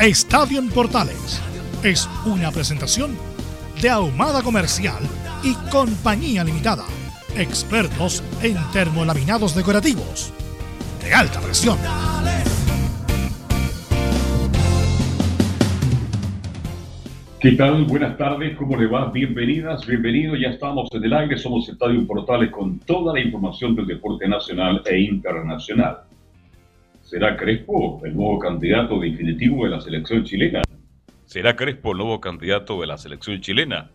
Estadio Portales es una presentación de Ahumada Comercial y Compañía Limitada. Expertos en termolaminados decorativos de alta presión. ¿Qué tal? Buenas tardes, ¿cómo le va? Bienvenidas, bienvenidos. Ya estamos en el aire, somos Estadio Portales con toda la información del deporte nacional e internacional. ¿Será Crespo el nuevo candidato definitivo de la selección chilena? ¿Será Crespo el nuevo candidato de la selección chilena?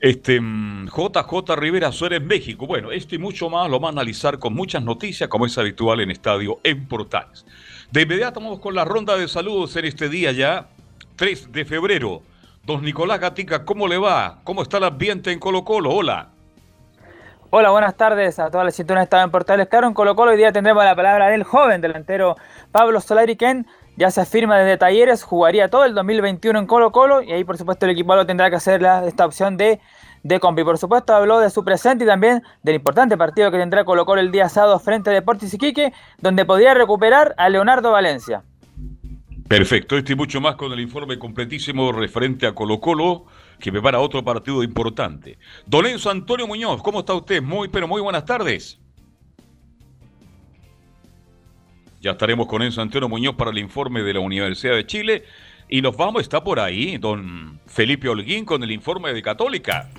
Este, JJ mm, Rivera Suárez México. Bueno, esto y mucho más lo vamos a analizar con muchas noticias, como es habitual en Estadio en Portales. De inmediato vamos con la ronda de saludos en este día ya, 3 de febrero. Don Nicolás Gatica, ¿cómo le va? ¿Cómo está el ambiente en Colo Colo? Hola. Hola, buenas tardes a todas las sintonías Estado en Portales. Claro, en Colo Colo hoy día tendremos la palabra del joven delantero Pablo Solari, quien ya se afirma desde Talleres, jugaría todo el 2021 en Colo Colo y ahí por supuesto el equipo lo tendrá que hacer la, esta opción de, de compi. Por supuesto habló de su presente y también del importante partido que tendrá Colo Colo el día sábado frente a Deportes Iquique, donde podría recuperar a Leonardo Valencia. Perfecto, este y mucho más con el informe completísimo referente a Colo Colo, que me para otro partido importante. Don Enzo Antonio Muñoz, ¿cómo está usted? Muy, pero muy buenas tardes. Ya estaremos con Enzo Antonio Muñoz para el informe de la Universidad de Chile. Y nos vamos, está por ahí, don Felipe Holguín con el informe de Católica.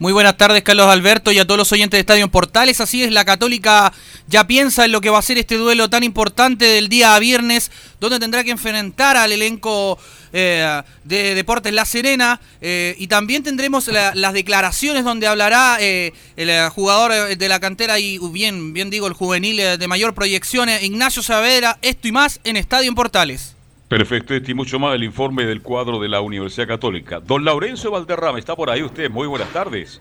Muy buenas tardes, Carlos Alberto, y a todos los oyentes de Estadio en Portales. Así es, la Católica ya piensa en lo que va a ser este duelo tan importante del día a viernes, donde tendrá que enfrentar al elenco eh, de Deportes La Serena. Eh, y también tendremos las declaraciones donde hablará eh, el jugador de la cantera y, bien, bien digo, el juvenil de mayor proyección, Ignacio Saavedra. Esto y más en Estadio en Portales. Perfecto, este y mucho más el informe del cuadro de la Universidad Católica. Don Laurencio Valderrama, está por ahí usted. Muy buenas tardes.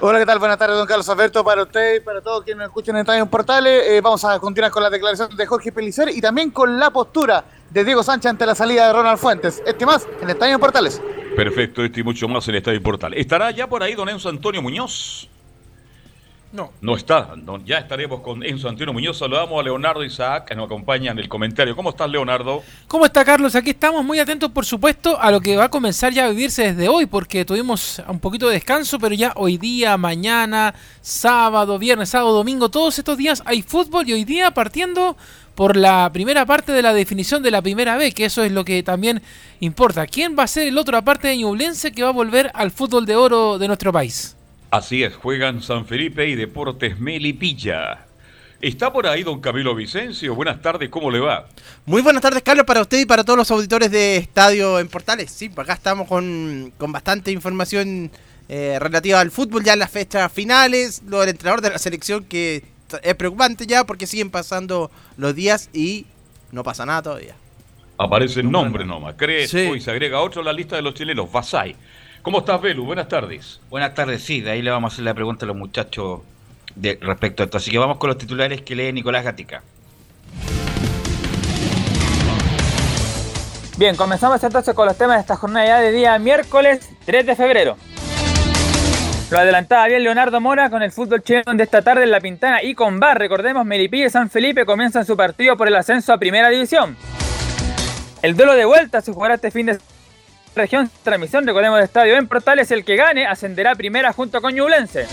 Hola, ¿qué tal? Buenas tardes, don Carlos Alberto, para usted y para todos quienes nos escuchan en Estadio Portales. Eh, vamos a continuar con la declaración de Jorge Pelicer y también con la postura de Diego Sánchez ante la salida de Ronald Fuentes. Este más en Estadio Portales. Perfecto, este y mucho más en Estadio Portales. ¿Estará ya por ahí don Enzo Antonio Muñoz? No. No está. ya estaremos con Enzo Antonio Muñoz. Saludamos a Leonardo Isaac, que nos acompaña en el comentario. ¿Cómo estás, Leonardo? ¿Cómo está, Carlos? Aquí estamos muy atentos, por supuesto, a lo que va a comenzar ya a vivirse desde hoy, porque tuvimos un poquito de descanso, pero ya hoy día, mañana, sábado, viernes, sábado, domingo, todos estos días hay fútbol y hoy día partiendo por la primera parte de la definición de la primera B, que eso es lo que también importa. ¿Quién va a ser el otro aparte de Ñublense que va a volver al fútbol de oro de nuestro país? Así es, juegan San Felipe y Deportes Melipilla. Está por ahí don Camilo Vicencio. Buenas tardes, ¿cómo le va? Muy buenas tardes, Carlos, para usted y para todos los auditores de Estadio en Portales. Sí, acá estamos con, bastante información eh, relativa al fútbol, ya en las fechas finales, lo del entrenador de la selección que es preocupante ya porque siguen pasando los días y no pasa nada todavía. Aparece el nombre nomás, Crespo y se agrega otro a la lista de los chilenos, Vasai. ¿Cómo estás, Belu? Buenas tardes. Buenas tardes, sí, de ahí le vamos a hacer la pregunta a los muchachos de, respecto a esto. Así que vamos con los titulares que lee Nicolás Gatica. Bien, comenzamos entonces con los temas de esta jornada ya de día miércoles 3 de febrero. Lo adelantaba bien Leonardo Mora con el fútbol chileno de esta tarde en La Pintana y con Bar. Recordemos, Melipilla y San Felipe comienzan su partido por el ascenso a Primera División. El duelo de vuelta se jugará este fin de región transmisión, recordemos de estadio en Portales, el que gane ascenderá primera junto con Ñublense.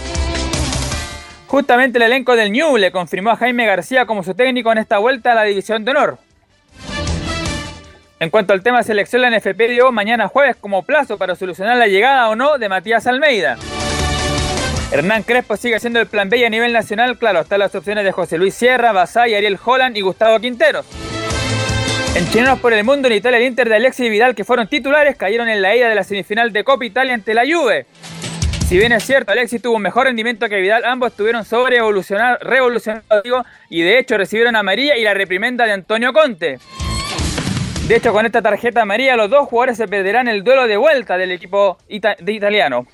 Justamente el elenco del Ñuble confirmó a Jaime García como su técnico en esta vuelta a la División de Honor. En cuanto al tema selección, la NFP dio mañana jueves como plazo para solucionar la llegada o no de Matías Almeida. Hernán Crespo sigue siendo el plan B a nivel nacional, claro, están las opciones de José Luis Sierra, Basay, Ariel Holland y Gustavo Quinteros. En Chilenos por el Mundo, en Italia, el Inter de Alexis Vidal, que fueron titulares, cayeron en la ida de la semifinal de Copa Italia ante la Juve. Si bien es cierto, Alexis tuvo un mejor rendimiento que Vidal, ambos estuvieron sobre revolucionados y de hecho recibieron a María y la reprimenda de Antonio Conte. De hecho, con esta tarjeta amarilla, los dos jugadores se perderán el duelo de vuelta del equipo de italiano.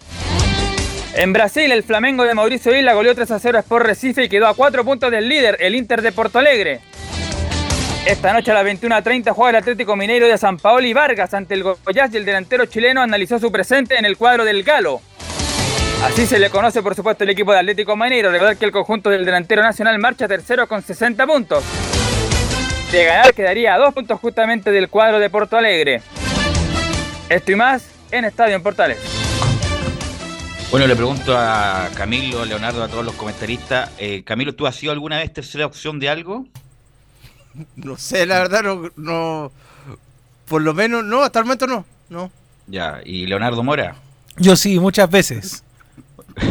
En Brasil, el Flamengo de Mauricio Isla goleó 3 a 0 a Sport Recife y quedó a 4 puntos del líder, el Inter de Porto Alegre. Esta noche a las 21.30 juega el Atlético Mineiro de San Paolo y Vargas ante el Goiás y el delantero chileno analizó su presente en el cuadro del Galo. Así se le conoce por supuesto el equipo de Atlético Mineiro. Recordar que el conjunto del delantero nacional marcha tercero con 60 puntos. De ganar quedaría a dos puntos justamente del cuadro de Porto Alegre. Esto y más en Estadio en Portales. Bueno, le pregunto a Camilo, a Leonardo, a todos los comentaristas. Eh, Camilo, ¿tú has sido alguna vez tercera opción de algo? No sé, la verdad, no, no. Por lo menos, no, hasta el momento no. no. Ya, ¿y Leonardo Mora? Yo sí, muchas veces.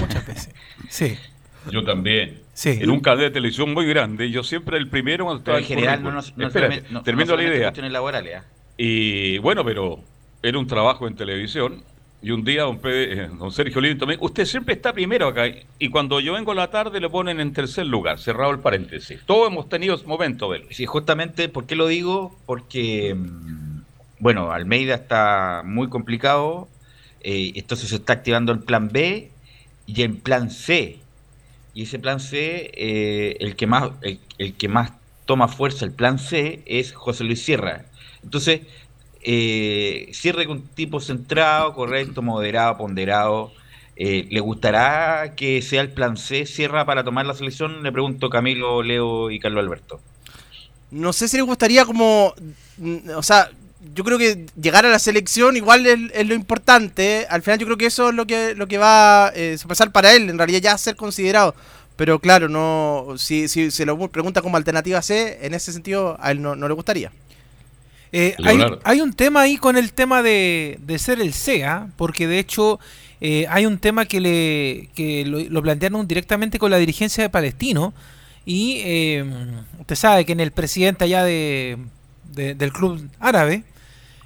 Muchas veces. Sí. Yo también. Sí. En un canal de televisión muy grande, yo siempre el primero cuando estaba en general no no Espérate, no- termino no la idea. laborales, ¿ah? Y bueno, pero era un trabajo en televisión. Y un día don, Pe- eh, don Sergio también, usted siempre está primero acá. Y cuando yo vengo a la tarde le ponen en tercer lugar, cerrado el paréntesis. Todos hemos tenido ese momento de. Sí, justamente, ¿por qué lo digo? Porque, mm, bueno, Almeida está muy complicado, eh, entonces se está activando el plan B y el plan C. Y ese plan C, eh, el, que más, el, el que más toma fuerza, el plan C, es José Luis Sierra. Entonces, eh, Sierra es un tipo centrado, correcto, moderado, ponderado. Eh, ¿Le gustará que sea el plan C Sierra para tomar la selección? Le pregunto Camilo, Leo y Carlos Alberto. No sé si le gustaría como... mm, O sea, yo creo que llegar a la selección igual es, lo importante. Al final yo creo que eso es lo que, lo que va a eh, pasar para él, en realidad ya ser considerado. Pero claro, no si, si se lo pregunta como alternativa C, en ese sentido a él no, no le gustaría. Eh, hay, hay un tema ahí con el tema de, de ser el CEA, porque de hecho eh, hay un tema que, le, que lo, lo plantearon directamente con la dirigencia de Palestino. Y eh, usted sabe que en el presidente allá de, de- del club árabe,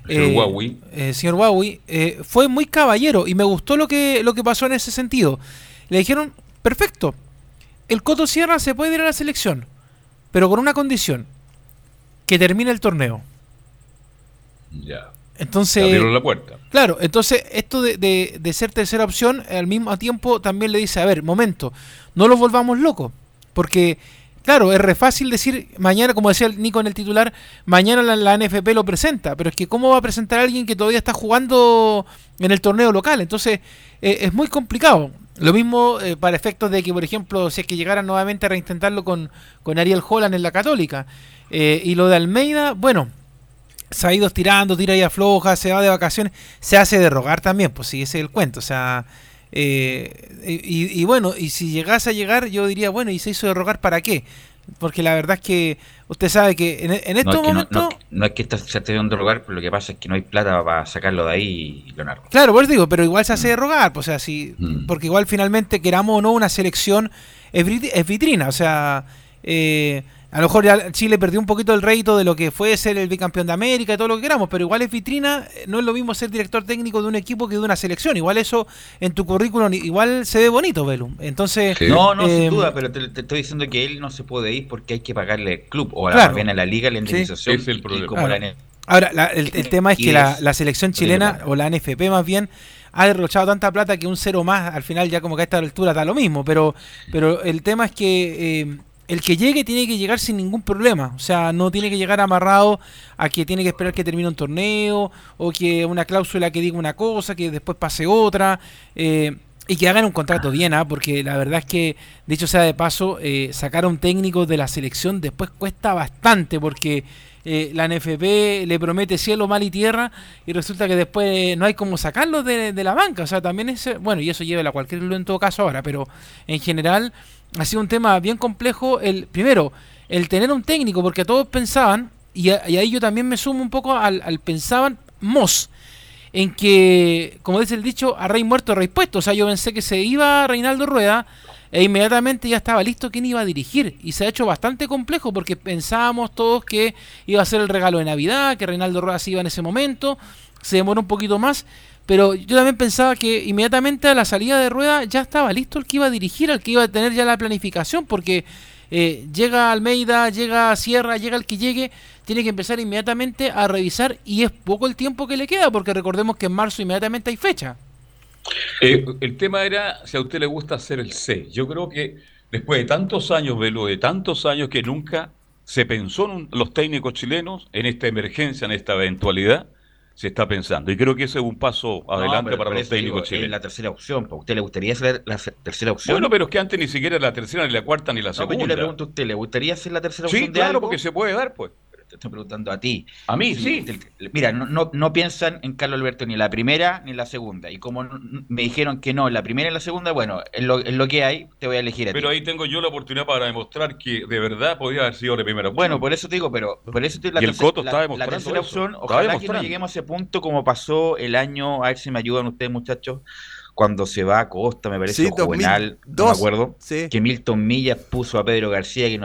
El señor Huawei. eh, señor Huawei, eh, fue muy caballero y me gustó lo que, lo que pasó en ese sentido. Le dijeron, perfecto, el Coto Sierra se puede ir a la selección, pero con una condición, que termine el torneo. Ya. Entonces, abrieron la puerta. claro, entonces esto de, de- de ser tercera opción, al mismo tiempo también le dice, a ver, momento, no los volvamos locos, porque, claro, es re fácil decir, mañana, como decía el Nico en el titular, mañana la, la NFP lo presenta, pero es que ¿cómo va a presentar a alguien que todavía está jugando en el torneo local? Entonces, eh, es muy complicado. Lo mismo eh, para efectos de que, por ejemplo, si es que llegaran nuevamente a reintentarlo con, con Ariel Holland en la Católica. Eh, y lo de Almeida, bueno, se ha ido estirando, tira y afloja, se va de vacaciones, se hace de rogar también, pues sí, ese es el cuento. O sea, eh, y, y bueno, y si llegase a llegar, yo diría, bueno, ¿y se hizo de rogar para qué? Porque la verdad es que usted sabe que en, en estos no, es que no, momentos... no- no es que se esté dando lugar, pero lo que pasa es que no hay plata para sacarlo de ahí, Leonardo. Claro, pues digo, pero igual se hace de rogar, pues, o sea, si, Mm. porque igual finalmente, queramos o no, una selección es vitrina, o sea, eh, a lo mejor ya Chile perdió un poquito el rédito de lo que fue ser el bicampeón de América y todo lo que queramos, pero igual es vitrina, eh, no es lo mismo ser director técnico de un equipo que de una selección, igual eso en tu currículum igual se ve bonito, Belum. Entonces, Sí. No, no, Eh, sin duda, pero te, te estoy diciendo que él no se puede ir porque hay que pagarle al club o a la, Claro. más bien a la liga la indemnización. Es el problema. como la Ahora, la- el, el tema es que la selección chilena, o la NFP más bien, ha derrochado tanta plata que un cero más, al final ya como que a esta altura da lo mismo, pero, pero el tema es que eh, el que llegue tiene que llegar sin ningún problema, o sea, no tiene que llegar amarrado a que tiene que esperar que termine un torneo, o que una cláusula que diga una cosa, que después pase otra, eh, y que hagan un contrato bien, ¿ah? porque la verdad es que, dicho sea de paso, eh, sacar a un técnico de la selección después cuesta bastante, porque eh, la NFP le promete cielo, mal y tierra, y resulta que después no hay como sacarlo de, la banca. O sea, también es, bueno, y eso lleva a cualquier club en todo caso ahora, pero en general ha sido un tema bien complejo. El Primero, el tener un técnico, porque todos pensaban, y, ahí yo también me sumo un poco al, al pensaban Moss, en que, como dice el dicho, a rey muerto, rey puesto. O sea, yo pensé que se iba Reinaldo Rueda e inmediatamente ya estaba listo quién iba a dirigir. Y se ha hecho bastante complejo porque pensábamos todos que iba a ser el regalo de Navidad, que Reinaldo Rueda se iba en ese momento. Se demoró un poquito más. Pero yo también pensaba que inmediatamente a la salida de Rueda ya estaba listo el que iba a dirigir, el que iba a tener ya la planificación, porque eh, llega Almeida, llega Sierra, llega el que llegue, tiene que empezar inmediatamente a revisar y es poco el tiempo que le queda, porque recordemos que en marzo inmediatamente hay fecha. Eh, el tema era si a usted le gusta hacer el C. Yo creo que después de tantos años, Velo, de tantos años que nunca se pensó en los técnicos chilenos en esta emergencia, en esta eventualidad, se está pensando. Y creo que ese es un paso adelante para los técnicos chilenos. Es la tercera opción. ¿A usted le gustaría ser la tercera opción? Bueno, pero es que antes ni siquiera la tercera, ni la cuarta, ni la segunda. yo le pregunto a usted, ¿le gustaría ser la tercera opción? Sí, claro, porque se puede dar, pues te estoy preguntando a ti. A mí, sí. Mira, no, no, piensan en Carlos Alberto ni la primera ni la segunda. Y como me dijeron que no, la primera y la segunda, bueno, es lo, lo que hay, te voy a elegir a Pero ahí tengo yo la oportunidad para demostrar que de verdad podía haber sido la primera opción. Bueno, por eso te digo, pero por eso te, la, y el Coto está demostrando la tercera opción, ojalá que no lleguemos a ese punto como pasó el año, a ver si me ayudan ustedes muchachos, cuando se va a Costa, me parece, sí, no me acuerdo, que Milton Millas puso a Pedro García, que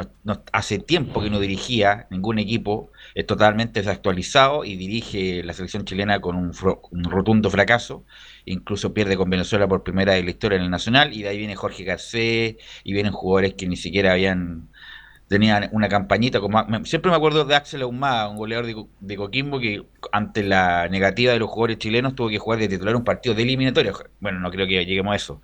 hace tiempo que no dirigía ningún equipo, es totalmente desactualizado y dirige la selección chilena con un, rotundo fracaso, incluso pierde con Venezuela por primera vez en la historia en el Nacional, y de ahí viene Jorge Garcés, y vienen jugadores que ni siquiera habían tenían una campañita como siempre me acuerdo de Axel Ahumada, un goleador de, Coquimbo que ante la negativa de los jugadores chilenos tuvo que jugar de titular un partido de eliminatoria. Bueno, no creo que lleguemos a eso.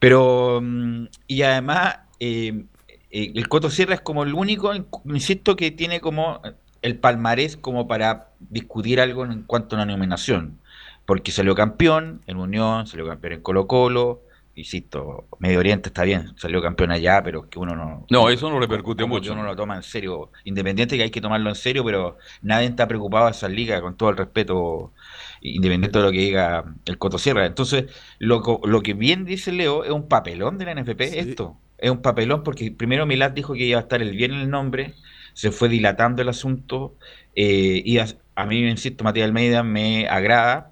Pero mm, y además eh, eh, el Coto Sierra es como el único, insisto, que tiene como el palmarés como para discutir algo en cuanto a una nominación. Porque salió campeón en Unión, salió campeón en Colo Colo, insisto, Medio Oriente está bien, salió campeón allá, pero que uno no... No, eso no repercute mucho. Uno lo toma en serio, independiente que hay que tomarlo en serio, pero nadie está preocupado de esa liga, con todo el respeto, independiente de lo que diga el Coto Sierra. Entonces, lo, lo que bien dice Leo, es un papelón de la NFP esto. Es un papelón porque primero Milad dijo que iba a estar el bien en el nombre, se fue dilatando el asunto, eh, y a, a mí, insisto, Matías Almeida me agrada,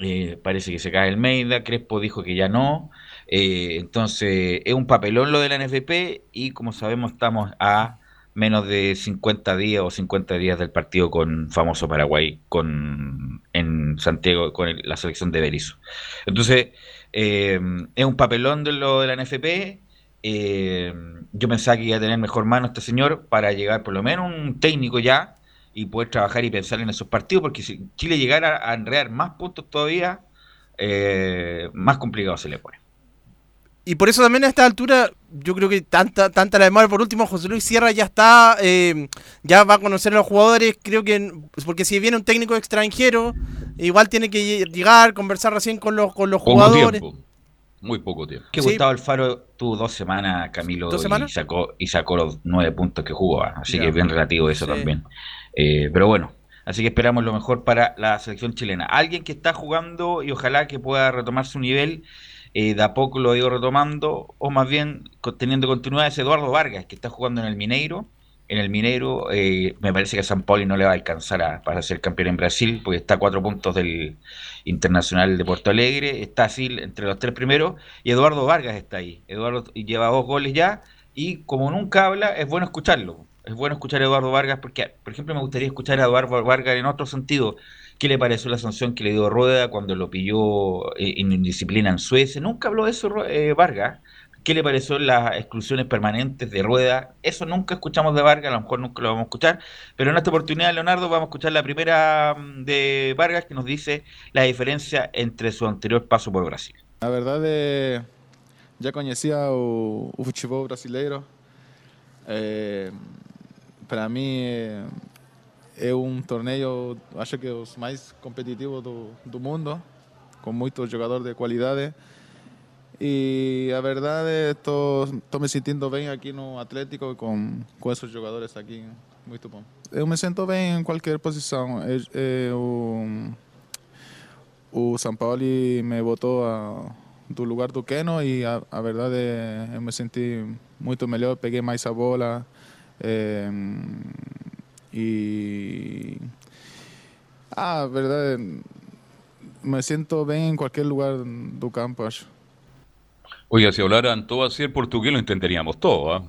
eh, parece que se cae el Meida, Crespo dijo que ya no. Eh, entonces, es un papelón lo de la NFP y como sabemos estamos a menos de 50 días o 50 días del partido con famoso Paraguay con en Santiago con la selección de Berizzo. Entonces, eh, es un papelón de lo de la NFP. yo pensaba que iba a tener mejor mano este señor para llegar por lo menos un técnico ya y poder trabajar y pensar en esos partidos, porque si Chile llegara a enrear más puntos todavía, eh, más complicado se le pone. Y por eso también a esta altura, yo creo que tanta, tanta la demora. Por último, José Luis Sierra ya está, eh, ya va a conocer a los jugadores. Creo que, pues, porque si viene un técnico extranjero, igual tiene que llegar, conversar recién con los, con los jugadores. Muy poco tiempo. Que Gustavo Alfaro tuvo dos semanas, Camilo, Y, sacó, y sacó los nueve puntos que jugó. Así que es bien relativo eso también. Eh, pero bueno, así que esperamos lo mejor para la selección chilena. Alguien que está jugando y ojalá que pueda retomar su nivel, eh, de a poco lo digo retomando, o más bien teniendo continuidad, es Eduardo Vargas, que está jugando en el Mineiro. En el Mineiro eh, me parece que a San Pauli no le va a alcanzar para ser campeón en Brasil, porque está a cuatro puntos del Internacional de Porto Alegre, está así entre los tres primeros, y Eduardo Vargas está ahí. Eduardo lleva dos goles ya, y como nunca habla, es bueno escucharlo es bueno escuchar a Eduardo Vargas porque, por ejemplo, me gustaría escuchar a Eduardo Vargas en otro sentido. ¿Qué le pareció la sanción que le dio Rueda cuando lo pilló eh, en indisciplina en Suecia? Nunca habló de eso eh, Vargas. ¿Qué le pareció las exclusiones permanentes de Rueda? Eso nunca escuchamos de Vargas, a lo mejor nunca lo vamos a escuchar, pero en esta oportunidad, Leonardo, vamos a escuchar la primera mm, de Vargas que nos dice la diferencia entre su anterior paso por Brasil. La verdad, eh, ya conocía el fútbol brasileiro. Eh, para mim é, é, um torneio, acho que os mais competitivos do, do mundo, com muitos jogadores de qualidade. E a verdade, estou me sentindo bem aqui no Atlético com, com esses jogadores aqui. Muito bom. Eu me sinto bem em qualquer posição. É, o, o São Paulo me botou a, do lugar do Keno e a, a verdade eu me senti muito melhor, peguei mais a bola, Y. Ah, verdad. Me siento bien en cualquier lugar del campo. acho. Oiga, si hablaran todo así el portugués lo entenderíamos todo, ¿ah?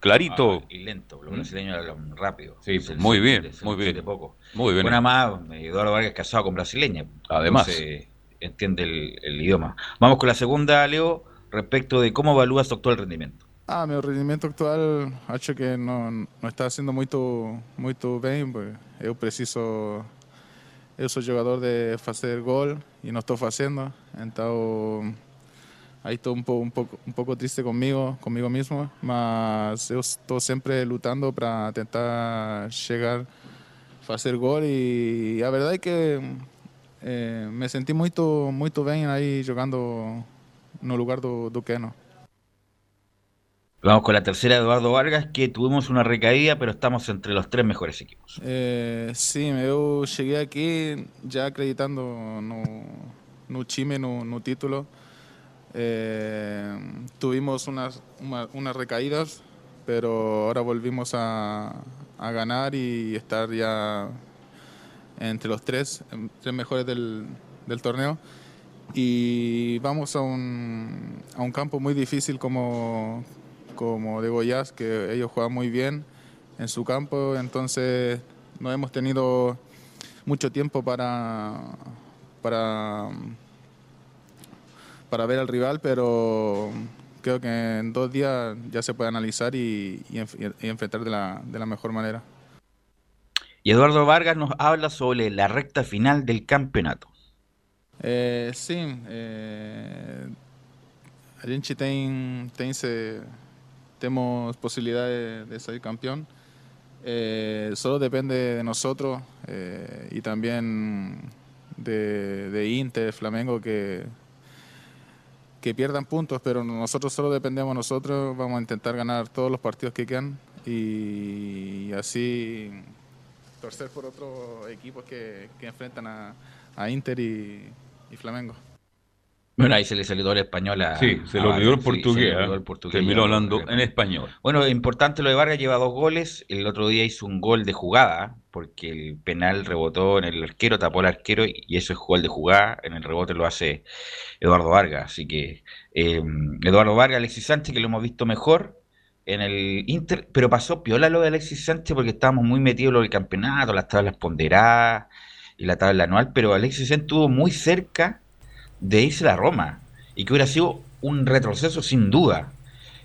Clarito. Ah, y lento, los brasileños hablan rápido. Sí, muy se- bien, se- muy se- bien. de poco. Muy bien. Una más, Eduardo Vargas casado con brasileña. Además. Entonces, entiende el, el idioma. Vamos con la segunda, Leo, respecto de cómo evalúas tu actual rendimiento. Ah, meu rendimento actual acho que não, não está sendo muito muito bem. Eu preciso, eu sou jogador de fazer gol e não estou fazendo. Então aí estou um pouco um pouco um pouco triste comigo, comigo mesmo. Mas eu estou sempre lutando para tentar chegar, fazer gol e a verdade é que eh, me senti muito muito bem aí jogando no lugar do, do Keno. Vamos con la tercera, Eduardo Vargas, que tuvimos una recaída, pero estamos entre los tres mejores equipos. É, sim, eu cheguei aqui já acreditando no, no time, no, no título. É, tuvimos unas, unas recaídas, pero ahora volvimos a, a ganar y estar ya entre los tres, em, tres mejores del, del torneo. Y vamos a un, a un campo muy difícil como, como de Goiás, que ellos juegan muy bien en su campo, entonces no hemos tenido mucho tiempo para, para, para ver al rival, pero creo que en dos días ya se puede analizar y, y enf- y enfrentar de la, de la mejor manera. Y Eduardo Vargas nos habla sobre la recta final del campeonato. É, sim, é, a gente tem, tem se, temos possibilidade de, sair campeão. É, só depende de nós é, e também de, Inter, Flamengo que que pierdan puntos, pero nosotros solo dependemos de nosotros. Vamos a intentar ganar todos los partidos que quedan y así torcer por otros equipos que, que enfrentan a, a Inter y, y Flamengo. Bueno, ahí se le salió todo el español a. Sí, se lo olvidó el portugués. ¿ah? el portugués. Terminó hablando en español. Bueno, importante lo de Vargas, lleva dos goles. El otro día hizo un gol de jugada, porque el penal rebotó en el arquero, tapó al arquero, y eso es gol de jugada. En el rebote lo hace Eduardo Vargas. Así que eh, Eduardo Vargas, Alexis Sánchez, que lo hemos visto mejor en el Inter, pero pasó piola lo de Alexis Sánchez porque estábamos muy metidos en lo del campeonato, las tablas ponderadas y la tabla anual, pero Alexis Sánchez estuvo muy cerca de irse a la Roma y que hubiera sido un retroceso sin duda.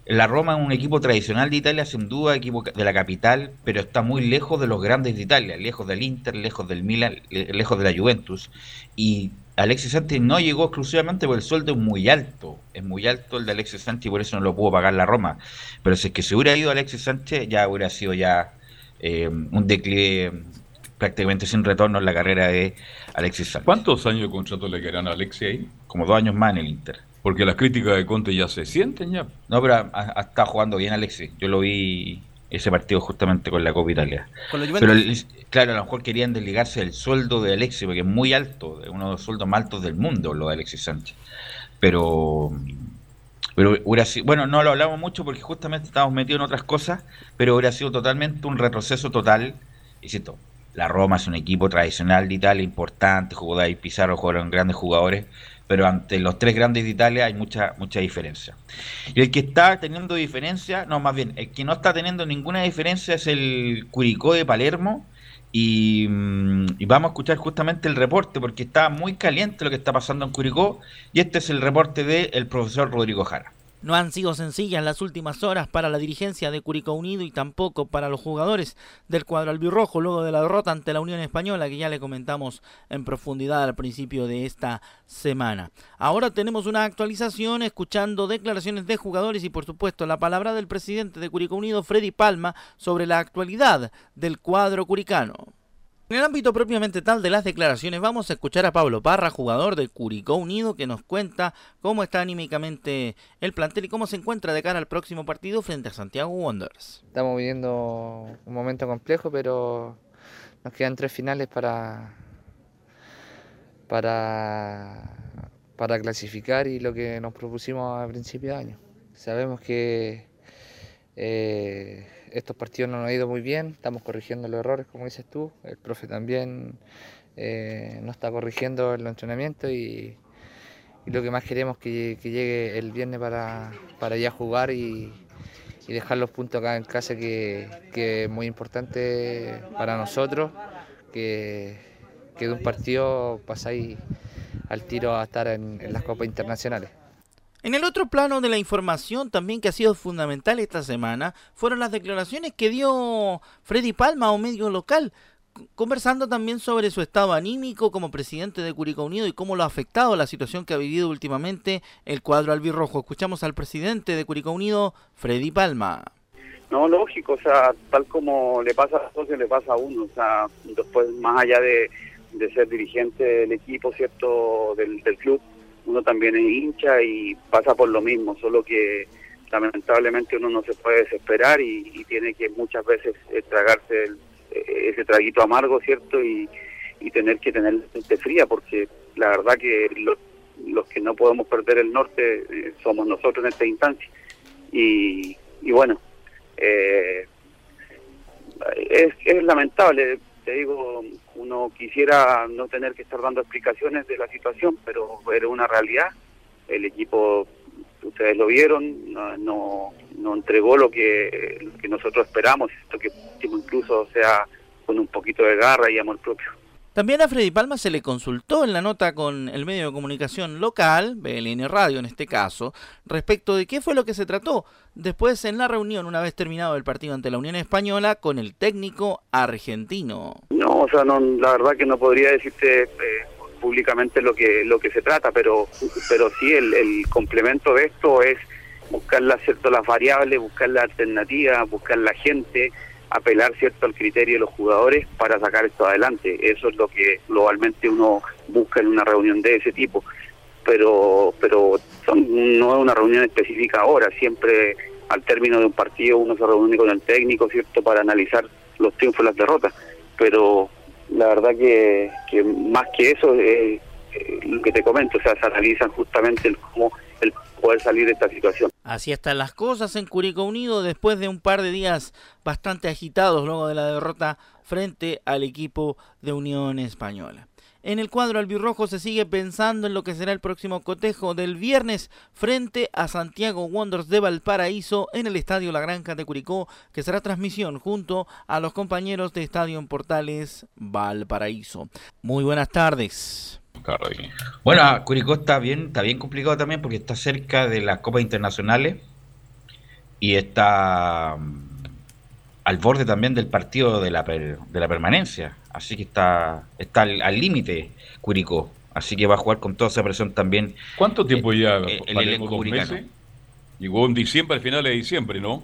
La Roma es un equipo tradicional de Italia, sin duda, equipo de la capital, pero está muy lejos de los grandes de Italia, lejos del Inter, lejos del Milan, le- lejos de la Juventus. Y Alexis Sánchez no llegó exclusivamente porque el sueldo es muy alto, es muy alto el de Alexis Sánchez y por eso no lo pudo pagar la Roma. Pero si es que se hubiera ido Alexis Sánchez, ya hubiera sido ya eh, un declive prácticamente sin retorno en la carrera de Alexis Sánchez. ¿Cuántos años de contrato le quedarán a Alexis ahí? Como dos años más en el Inter. Porque las críticas de Conte ya se sienten ya. No, pero ha, estado jugando bien Alexis. Yo lo vi ese partido justamente con la Copa Italia. Con la Pero el- claro, a lo mejor querían desligarse del sueldo de Alexis, porque es muy alto, es uno de los sueldos más altos del mundo, lo de Alexis Sánchez. Pero, pero hubiera sido, bueno, no lo hablamos mucho porque justamente estábamos metidos en otras cosas, pero hubiera sido totalmente un retroceso total. Insisto, la Roma es un equipo tradicional de Italia, importante, jugó David Pizarro, jugaron grandes jugadores, pero ante los tres grandes de Italia hay mucha, mucha diferencia. Y el que está teniendo diferencia, no, más bien, el que no está teniendo ninguna diferencia es el Curicó de Palermo. Y, mm, y vamos a escuchar justamente el reporte, porque está muy caliente lo que está pasando en Curicó. Y este es el reporte del profesor Rodrigo Jara. No han sido sencillas las últimas horas para la dirigencia de Curicó Unido y tampoco para los jugadores del cuadro albirrojo luego de la derrota ante la Unión Española que ya le comentamos en profundidad al principio de esta semana. Ahora tenemos una actualización escuchando declaraciones de jugadores y por supuesto la palabra del presidente de Curicó Unido, Freddy Palma, sobre la actualidad del cuadro curicano. En el ámbito propiamente tal de las declaraciones, vamos a escuchar a Pablo Parra, jugador de Curicó Unido, que nos cuenta cómo está anímicamente el plantel y cómo se encuentra de cara al próximo partido frente a Santiago Wanderers. Estamos viviendo un momento complejo, pero nos quedan tres finales para, para, para clasificar y lo que nos propusimos a principio de año. Sabemos que Eh, estos partidos no nos han ido muy bien, estamos corrigiendo los errores, como dices tú. El profe también eh, nos está corrigiendo en los entrenamientos y, y lo que más queremos es que, llegue el viernes para, para ya jugar y, dejar los puntos acá en casa, que, es muy importante para nosotros, que, de un partido pasáis al tiro a estar en las copas internacionales. En el otro plano de la información también que ha sido fundamental esta semana fueron las declaraciones que dio Freddy Palma a un medio local, conversando también sobre su estado anímico como presidente de Curicó Unido y cómo lo ha afectado la situación que ha vivido últimamente el cuadro albirrojo. Escuchamos al presidente de Curicó Unido, Freddy Palma. No, lógico, o sea, tal como le pasa a los socios, le pasa a uno, o sea, después más allá de, de ser dirigente del equipo, ¿cierto?, del, del club, uno también es hincha y pasa por lo mismo, solo que lamentablemente uno no se puede desesperar y, tiene que muchas veces eh, tragarse el- eh, ese traguito amargo, ¿cierto?, y, tener que tener la mente fría, porque la verdad que lo- los que no podemos perder el norte eh, somos nosotros en esta instancia. Y, y bueno, eh, es, es lamentable, te digo, uno quisiera no tener que estar dando explicaciones de la situación, pero era una realidad. El equipo, ustedes lo vieron, no, entregó lo que, lo que nosotros esperamos, esto que incluso sea con un poquito de garra y amor propio. También a Freddy Palma se le consultó en la nota con el medio de comunicación local, BLN Radio en este caso, respecto de qué fue lo que se trató después en la reunión, una vez terminado el partido ante la Unión Española, con el técnico argentino. No, o sea, no, la verdad que no podría decirte eh, públicamente lo que lo que se trata, pero pero sí el, el complemento de esto es buscar las cierto las variables, buscar la alternativa, buscar la gente, apelar cierto al criterio de los jugadores para sacar esto adelante. Eso es lo que globalmente uno busca en una reunión de ese tipo. Pero pero no es una reunión específica ahora, siempre al término de un partido uno se reúne con el técnico, ¿cierto?, para analizar los triunfos y las derrotas. Pero la verdad que, que más que eso, eh, eh, lo que te comento, o sea, se analizan justamente el cómo poder salir de esta situación. Así están las cosas en Curicó Unido después de un par de días bastante agitados luego de la derrota frente al equipo de Unión Española. En el cuadro albirrojo se sigue pensando en lo que será el próximo cotejo del viernes frente a Santiago Wanderers de Valparaíso en el Estadio La Granja de Curicó, que será transmisión junto a los compañeros de Estadio en Portales Valparaíso. Muy buenas tardes. Bueno, Curicó está bien, está bien complicado también porque está cerca de las copas internacionales y está mm, al borde también del partido de la, per- de la permanencia. Así que está, está al al límite Curicó. Así que va a jugar con toda esa presión también. ¿Cuánto tiempo ya? eh, el elenco dos curicano. meses? Llegó en diciembre, al final de diciembre, ¿no?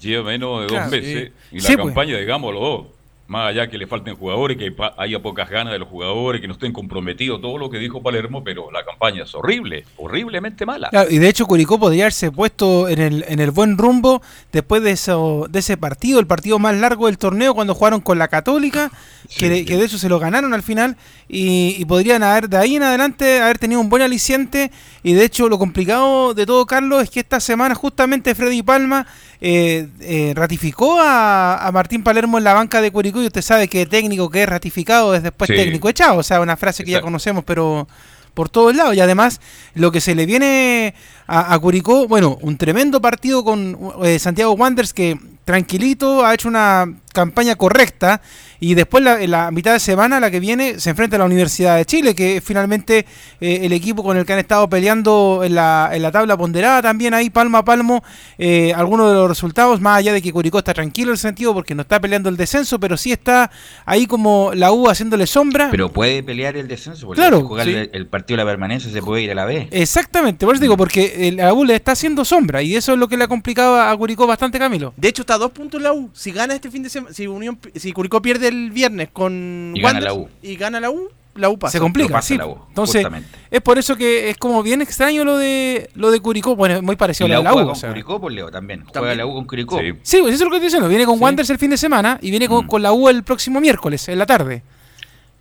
Lleva menos de dos meses. Y la Sí, pues. campaña, digámoslo, más allá que le falten jugadores, que haya pocas ganas de los jugadores, que no estén comprometidos, todo lo que dijo Palermo, pero la campaña es horrible, horriblemente mala. Claro, y de hecho Curicó podría haberse puesto en el, en el buen rumbo después de eso de ese partido, el partido más largo del torneo cuando jugaron con la Católica, que, de- que de hecho se lo ganaron al final y, y podrían haber de ahí en adelante haber tenido un buen aliciente y de hecho lo complicado de todo Carlos es que esta semana justamente Freddy Palma eh, eh, ratificó a, a Martín Palermo en la banca de Curicó y usted sabe que técnico que es ratificado es después Sí. técnico echado, o sea, una frase que ya conocemos pero por todos lados. Y además, lo que se le viene a, a Curicó, bueno, un tremendo partido con eh, Santiago Wanderers que tranquilito ha hecho una campaña correcta y después la, en la mitad de semana, la que viene, se enfrenta a la Universidad de Chile, que es finalmente eh, el equipo con el que han estado peleando en la, en la tabla ponderada también ahí, palmo a palmo, eh, algunos de los resultados, más allá de que Curicó está tranquilo en el sentido porque no está peleando el descenso, pero sí está ahí como la U haciéndole sombra. Pero puede pelear el descenso porque Claro, sí. el, partido de la permanencia se puede ir a la B. Exactamente, por eso digo, porque el la U le está haciendo sombra y eso es lo que le ha complicado a Curicó bastante, Camilo. De hecho, está a dos puntos la U. Si gana este fin de semana, si Unión, si Curicó pierde el viernes con Y gana la U. y gana la U, la U pasa. Se complica, Lo pasa sí. la U, Entonces, justamente. es por eso que es como bien extraño lo de lo de Curicó. Bueno, es muy parecido Y a la lo U de la juega U. con o sea. Curicó, por Leo, también. Juega También. la U con Curicó. Sí. Sí, pues eso es lo que estoy diciendo. Viene con Sí. Wanderers el fin de semana y viene con, Mm. con la U el próximo miércoles, en la tarde.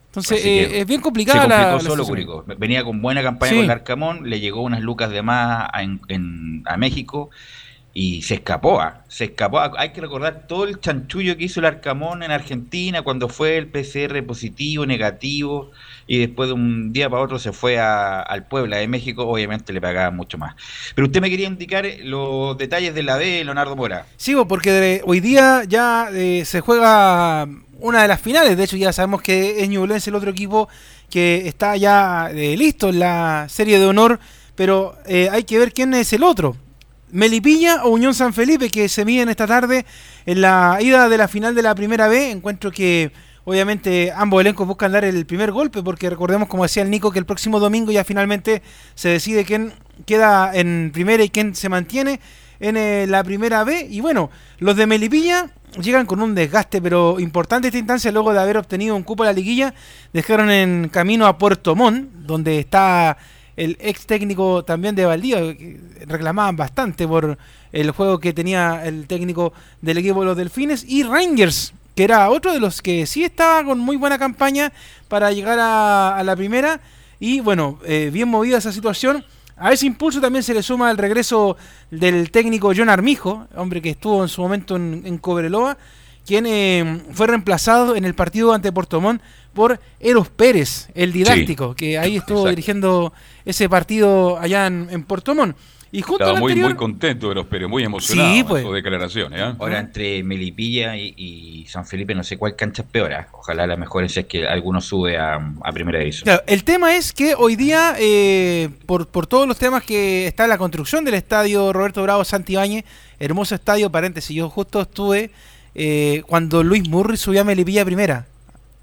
Entonces, eh, es bien Se complicada la, la solo. Curicó. Venía con buena campaña Sí. con el Arcamón, le llegó unas lucas de más a, en- en- a México y se escapó, ¿ah? se escapó. Hay que recordar todo el chanchullo que hizo el Arcamón en Argentina cuando fue el PCR positivo, negativo, y después de un día para otro se fue a- al Puebla de México, obviamente le pagaban mucho más. Pero usted me quería indicar los detalles de la B, Leonardo Mora. Sigo porque de- hoy día ya eh, se juega una de las finales. De hecho, ya sabemos que es Ñublense el otro equipo que está ya eh, listo en la serie de honor. Pero eh, hay que ver quién es el otro. Melipilla o Unión San Felipe que se miden esta tarde en la ida de la final de la primera B. Encuentro que obviamente ambos elencos buscan dar el primer golpe porque recordemos como decía el Nico que el próximo domingo ya finalmente se decide quién queda en primera y quién se mantiene en eh, la primera B. Y bueno, los de Melipilla llegan con un desgaste pero importante esta instancia luego de haber obtenido un cupo a la liguilla. Dejaron en camino a Puerto Montt donde está el ex técnico también de que reclamaban bastante por el juego que tenía el técnico del equipo de los Delfines, y Rangers, que era otro de los que sí estaba con muy buena campaña para llegar a, la primera, y bueno, eh, bien movida esa situación. A ese impulso también se le suma el regreso del técnico John Armijo, hombre que estuvo en su momento en, en Cobreloa, quien eh, fue reemplazado en el partido ante Portomón por Eros Pérez, el didáctico, que ahí estuvo exacto. dirigiendo ese partido allá en, en Portomón. Y junto Estaba muy, anterior, muy contento de los Pérez, muy emocionado Sí, con pues. sus declaraciones. ¿ah? Ahora entre Melipilla y, y San Felipe no sé cuál cancha es peor. ¿ah? Ojalá la mejor es que alguno sube a, a primera división. Claro, el tema es que hoy día, eh, por, por todos los temas que está la construcción del estadio Roberto Bravo Santibáñez, hermoso estadio, paréntesis, yo justo estuve eh, cuando Luis Murri subió a Melipilla primera,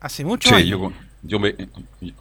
hace mucho Sí, yo, yo me,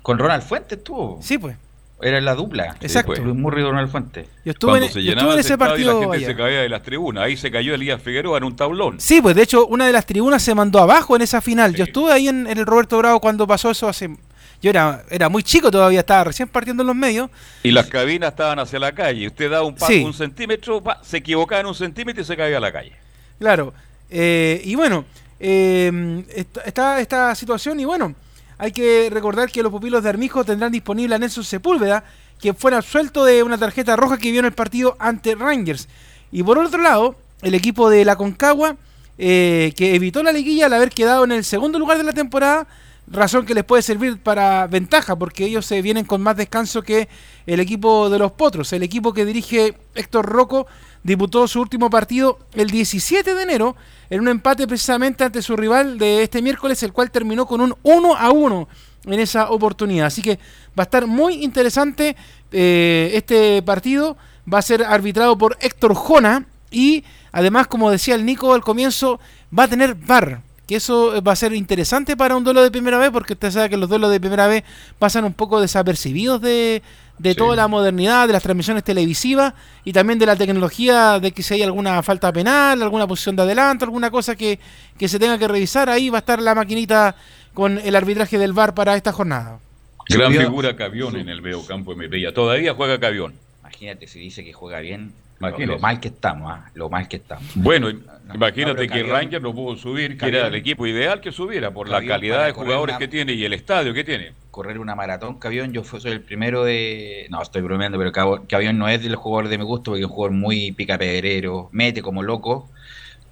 Con Ronald Fuentes estuvo. Sí, pues. Era la dupla. Exacto. Luis Murri y Ronald Fuentes. Yo estuve cuando en, se yo llenaba estuve en ese y la partido gente allá. se caía de las tribunas. Ahí se cayó Elías Figueroa en un tablón. Sí, pues de hecho una de las tribunas se mandó abajo en esa final. Yo estuve ahí en, en el Roberto Bravo cuando pasó eso hace... Yo era, era muy chico todavía, estaba recién partiendo en los medios. Y las cabinas estaban hacia la calle. Usted daba un paso Sí. un centímetro, pa, se equivocaba en un centímetro y se caía a la calle. Claro. Eh, y bueno, eh, est- está esta situación y bueno, hay que recordar que los pupilos de Armijo tendrán disponible a Nelson Sepúlveda, que fue absuelto de una tarjeta roja que vio en el partido ante Rangers. Y por otro lado, el equipo de la Concagua, eh, que evitó la liguilla al haber quedado en el segundo lugar de la temporada, razón que les puede servir para ventaja, porque ellos se vienen con más descanso que el equipo de los Potros. El equipo que dirige Héctor Rocco disputó su último partido el 17 de enero en un empate precisamente ante su rival de este miércoles, el cual terminó con un 1 a 1 en esa oportunidad. Así que va a estar muy interesante eh, este partido. Va a ser arbitrado por Héctor Jona y además, como decía el Nico al comienzo, va a tener VAR. Que eso va a ser interesante para un duelo de primera vez, porque usted sabe que los duelos de primera vez pasan un poco desapercibidos de, de toda la modernidad, de las transmisiones televisivas y también de la tecnología, de que si hay alguna falta penal, alguna posición de adelanto, alguna cosa que, que se tenga que revisar, ahí va a estar la maquinita con el arbitraje del VAR para esta jornada. Gran figura Cavión en el Veo Campo de Mepella. Todavía juega Cavión. Imagínate si dice que juega bien. Lo mal que estamos, ¿ah? Lo mal que estamos. Bueno, No, imagínate no, que Ranger no pudo subir, que era el equipo ideal que subiera por la calidad de jugadores una- que tiene y el estadio que tiene. Correr una maratón, Cavión, yo soy el primero de... No, estoy bromeando, pero Cavión no es de los jugadores de mi gusto porque es un jugador muy picapedrero, mete como loco,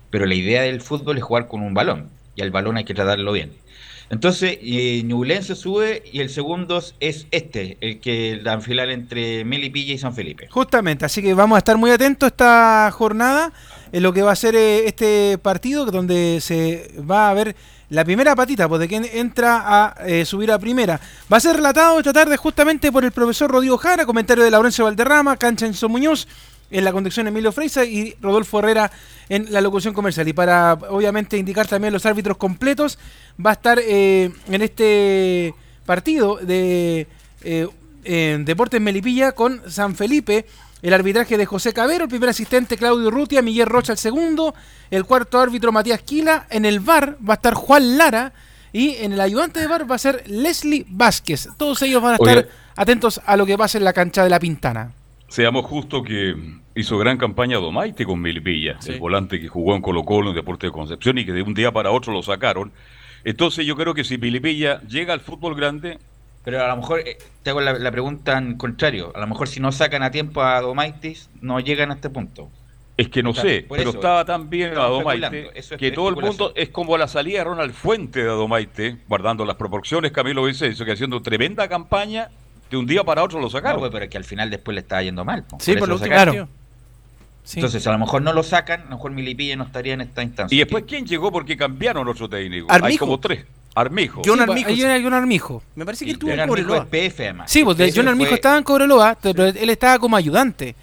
pero la idea del fútbol es jugar con un balón y al balón hay que tratarlo bien. Entonces, eh, Ñublense sube y el segundo es este, el que la enfilar entre Melipilla y San Felipe. Justamente, así que vamos a estar muy atentos esta jornada en lo que va a ser eh, este partido, donde se va a ver la primera patita, pues de quien entra a eh, subir a primera. Va a ser relatado esta tarde justamente por el profesor Rodrigo Jara, comentario de Laurencio Valderrama, Cancha Enzo Muñoz, en la conducción Emilio Freisa y Rodolfo Herrera en la locución comercial. Y para obviamente indicar también los árbitros completos, va a estar eh, en este partido de eh, Deportes Melipilla con San Felipe. El arbitraje de José Cabero, el primer asistente Claudio Rutia, Miguel Rocha el segundo, el cuarto árbitro Matías Quila, en el VAR va a estar Juan Lara y en el ayudante de VAR va a ser Leslie Vázquez. Todos ellos van a estar atentos a lo que pase en la cancha de la Pintana. Seamos justos que hizo gran campaña Domaite con Milpilla, el volante que jugó en Colo Colo en Deporte de Concepción y que de un día para otro lo sacaron. Entonces yo creo que si Milipilla llega al fútbol grande, Pero a lo mejor, eh, te hago la, la pregunta en contrario, a lo mejor si no sacan a tiempo a Domaitis, no llegan a este punto. Es que no sé, pero eso, estaba tan bien es que todo el mundo es como la salida de Ronald Fuente de Adomaite, guardando las proporciones, Camilo Vicencio, que haciendo tremenda campaña, de un día para otro lo No, sacaron. pues, pero es que al final después le estaba yendo mal. po. Sí, por lo lo último. sacaron. Claro. Sí. Entonces, a lo mejor no lo sacan, a lo mejor Milipilla no estaría en esta instancia. y después, ¿quién llegó? Porque cambiaron otro técnico. Armijo. Hay como tres. Armijo. John Sí, pues, Armijo. ahí hay un Armijo. Me parece que él tuvo Armijo Cobreloa. es PF, además. Sí, pues John fue- Armijo estaba en Cobreloa, pero él estaba como ayudante.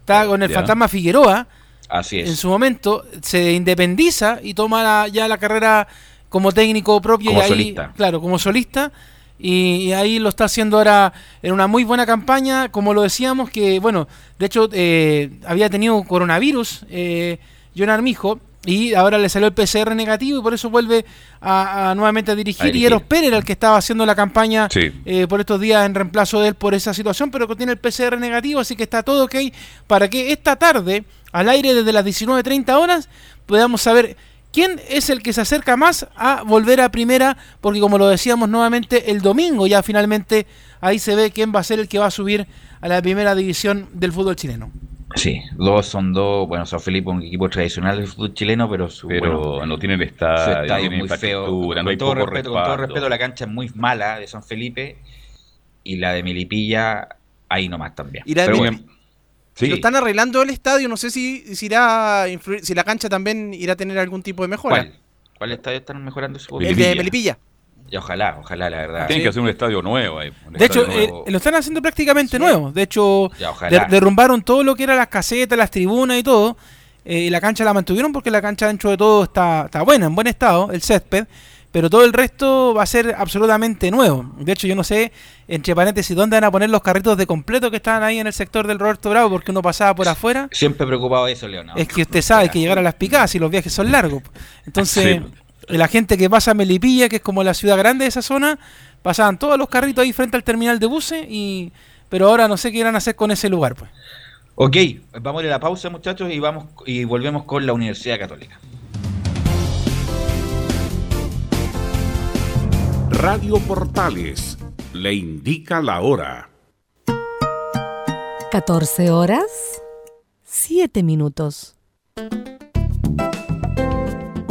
Estaba con el Ya. fantasma Figueroa. Así es. En su momento se independiza y toma la- ya la carrera como técnico propio. Como y ahí, solista. Claro, como solista. Y, y ahí lo está haciendo ahora en una muy buena campaña, como lo decíamos, que bueno, de hecho eh, había tenido coronavirus eh, John Armijo y ahora le salió el PCR negativo y por eso vuelve a, a nuevamente a dirigir. A Y dirigir. Eros Pérez era el que estaba haciendo la campaña Sí. eh, por estos días en reemplazo de él por esa situación, pero que tiene el PCR negativo, así que está todo ok para que esta tarde, al aire desde las 19.30 horas, podamos saber quién es el que se acerca más a volver a primera, porque como lo decíamos nuevamente, el domingo ya finalmente ahí se ve quién va a ser el que va a subir a la primera división del fútbol chileno. Sí, dos son dos, bueno, San Felipe un equipo tradicional del fútbol chileno, pero su, Pero bueno, no tienen su estadio, tienen muy feo. infraestructura, no hay Con todo, respeto, con todo respeto, la cancha es muy mala de San Felipe y la de Milipilla ahí nomás también. Y la de Pero Mil- bueno, Sí. Lo están arreglando el estadio, no sé si, si irá a influir, si la cancha también irá a tener algún tipo de mejora. ¿cuál? ¿Cuál estadio están mejorando su El de Melipilla. Y ojalá, ojalá, la verdad. Tienen que hacer un estadio nuevo un De hecho, nuevo. eh, lo están haciendo prácticamente nuevo. De hecho, Ya, ojalá. der- derrumbaron todo lo que eran las casetas, las tribunas y todo. eh, y la cancha la mantuvieron porque la cancha dentro de todo está, está buena, en buen estado, el césped. Pero todo el resto va a ser absolutamente nuevo. De hecho, yo no sé, entre paréntesis, dónde van a poner los carritos de completo que estaban ahí en el sector del Roberto Bravo, porque uno pasaba por afuera. Siempre preocupado de eso, León. Es que usted sabe que llegar a las picadas y los viajes son largos. Entonces, la gente que pasa a Melipilla, que es como la ciudad grande de esa zona, pasaban todos los carritos ahí frente al terminal de buses, y pero ahora no sé qué irán a hacer con ese lugar. pues. Ok, vamos a ir a la pausa, muchachos, y vamos y volvemos con la Universidad Católica. Radio Portales le indica la hora. 14 horas, 7 minutos.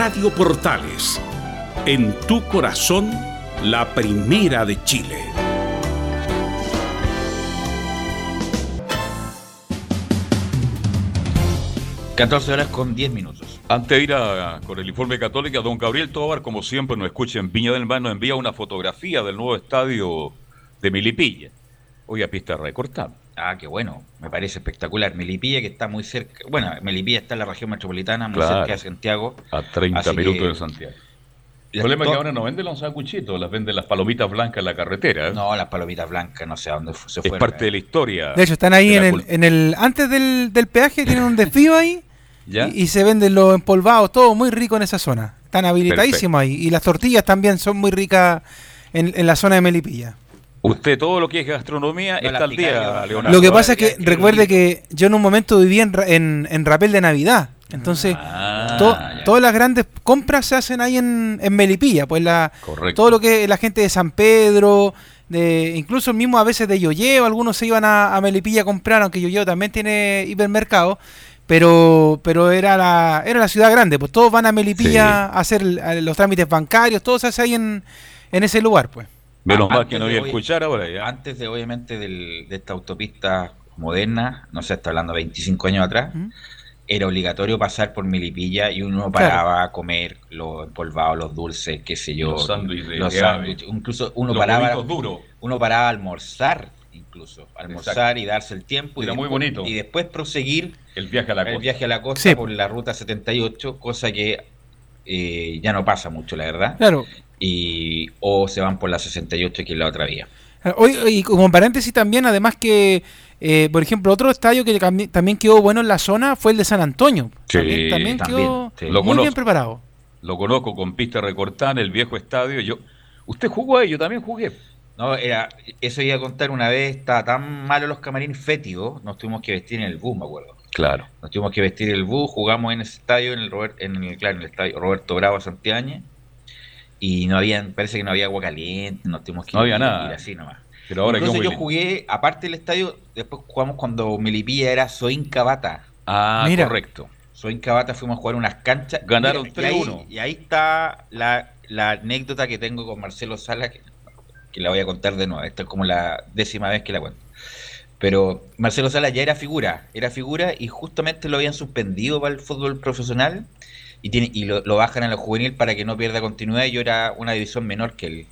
Radio Portales, en tu corazón, la primera de Chile. ...14 horas con 10 minutos. Antes de ir a- con el informe católico, don Gabriel Tobar, como siempre, nos escucha en Viña del Mar, nos envía una fotografía del nuevo estadio de Milipilla. Hoy a pista recortada. Ah, qué bueno, me parece espectacular. Melipilla, que está muy cerca. Bueno, Melipilla está en la región metropolitana, muy Claro. cerca de Santiago. A 30 Así minutos que- de Santiago. El problema es que ahora no venden los sanguchitos, las venden las palomitas blancas en la carretera. ¿eh? No, las palomitas blancas, no sé a dónde se Es fueron. parte de la historia. De hecho, están ahí en el, en el. Antes del, del peaje, tienen un desvío ahí. ¿Ya? Y, y se venden los empolvados, todo muy rico en esa zona. Están habilitadísimos ahí. Y las tortillas también son muy ricas en, en la zona de Melipilla. Usted todo lo que es gastronomía No, está la al día, Leonardo. Lo que pasa es que recuerde que yo en un momento viví en, en, en Rapel de Navidad. Entonces, Ah, to- todas las grandes compras se hacen ahí en, en Melipilla. Pues la, Correcto. todo lo que la gente de San Pedro, de incluso mismo a veces de Yoyeo, algunos se iban a, a Melipilla a comprar, aunque Yoyeo también tiene hipermercado. Pero, pero era la, era la ciudad grande, pues todos van a Melipilla a hacer los trámites bancarios, todo se hace ahí en, en ese lugar, pues. Menos Ah, mal antes que no de voy a escuchar ahora ya. Antes de, obviamente, del- de esta autopista moderna, no sé, está hablando 25 años atrás, era obligatorio pasar por Milipilla y uno paraba a comer los empolvados, los dulces, qué sé yo. Los sándwiches. Incluso uno Los paraba, uno paraba a almorzar, incluso, almorzar Exacto. y darse el tiempo. Era y muy después- bonito. Y después proseguir El viaje a la el costa. viaje a la costa Sí. por la ruta 78, cosa que eh, ya no pasa mucho, la verdad. Claro. Y, o se van por la 68, que es la otra vía. Hoy, y como paréntesis también, además que, eh, por ejemplo, otro estadio que también quedó bueno en la zona fue el de San Antonio. Sí, también, también también, quedó sí. Lo muy bien conozco. preparado. Lo conozco con pista recortada en el viejo estadio. Yo, usted jugó ahí, yo también jugué. No, era, eso iba a contar una vez, estaba tan malo los camarines fétidos, nos tuvimos que vestir en el bus, me acuerdo. Claro. Nos tuvimos que vestir en el bus, jugamos en ese estadio, en el, Robert- en el, claro, en el estadio Roberto Bravo Santiañez, y no había, parece que no había agua caliente, nos tuvimos que No había ir, nada. ir así nomás. Pero ahora Incluso yo jugué, aparte del estadio, después jugamos cuando Melipilla era Soinca Bata. Ah, Mira. correcto. Soinca Bata fuimos a jugar unas canchas. Ganaron y ahí- 3-1. Y ahí está la, la anécdota que tengo con Marcelo Sala, que, que la voy a contar de nuevo. Esta es como la décima vez que la cuento. Pero Marcelo Sala ya era figura, era figura y justamente lo habían suspendido para el fútbol profesional y, tiene, y lo, lo bajan a la juvenil para que no pierda continuidad. Yo era una división menor que él.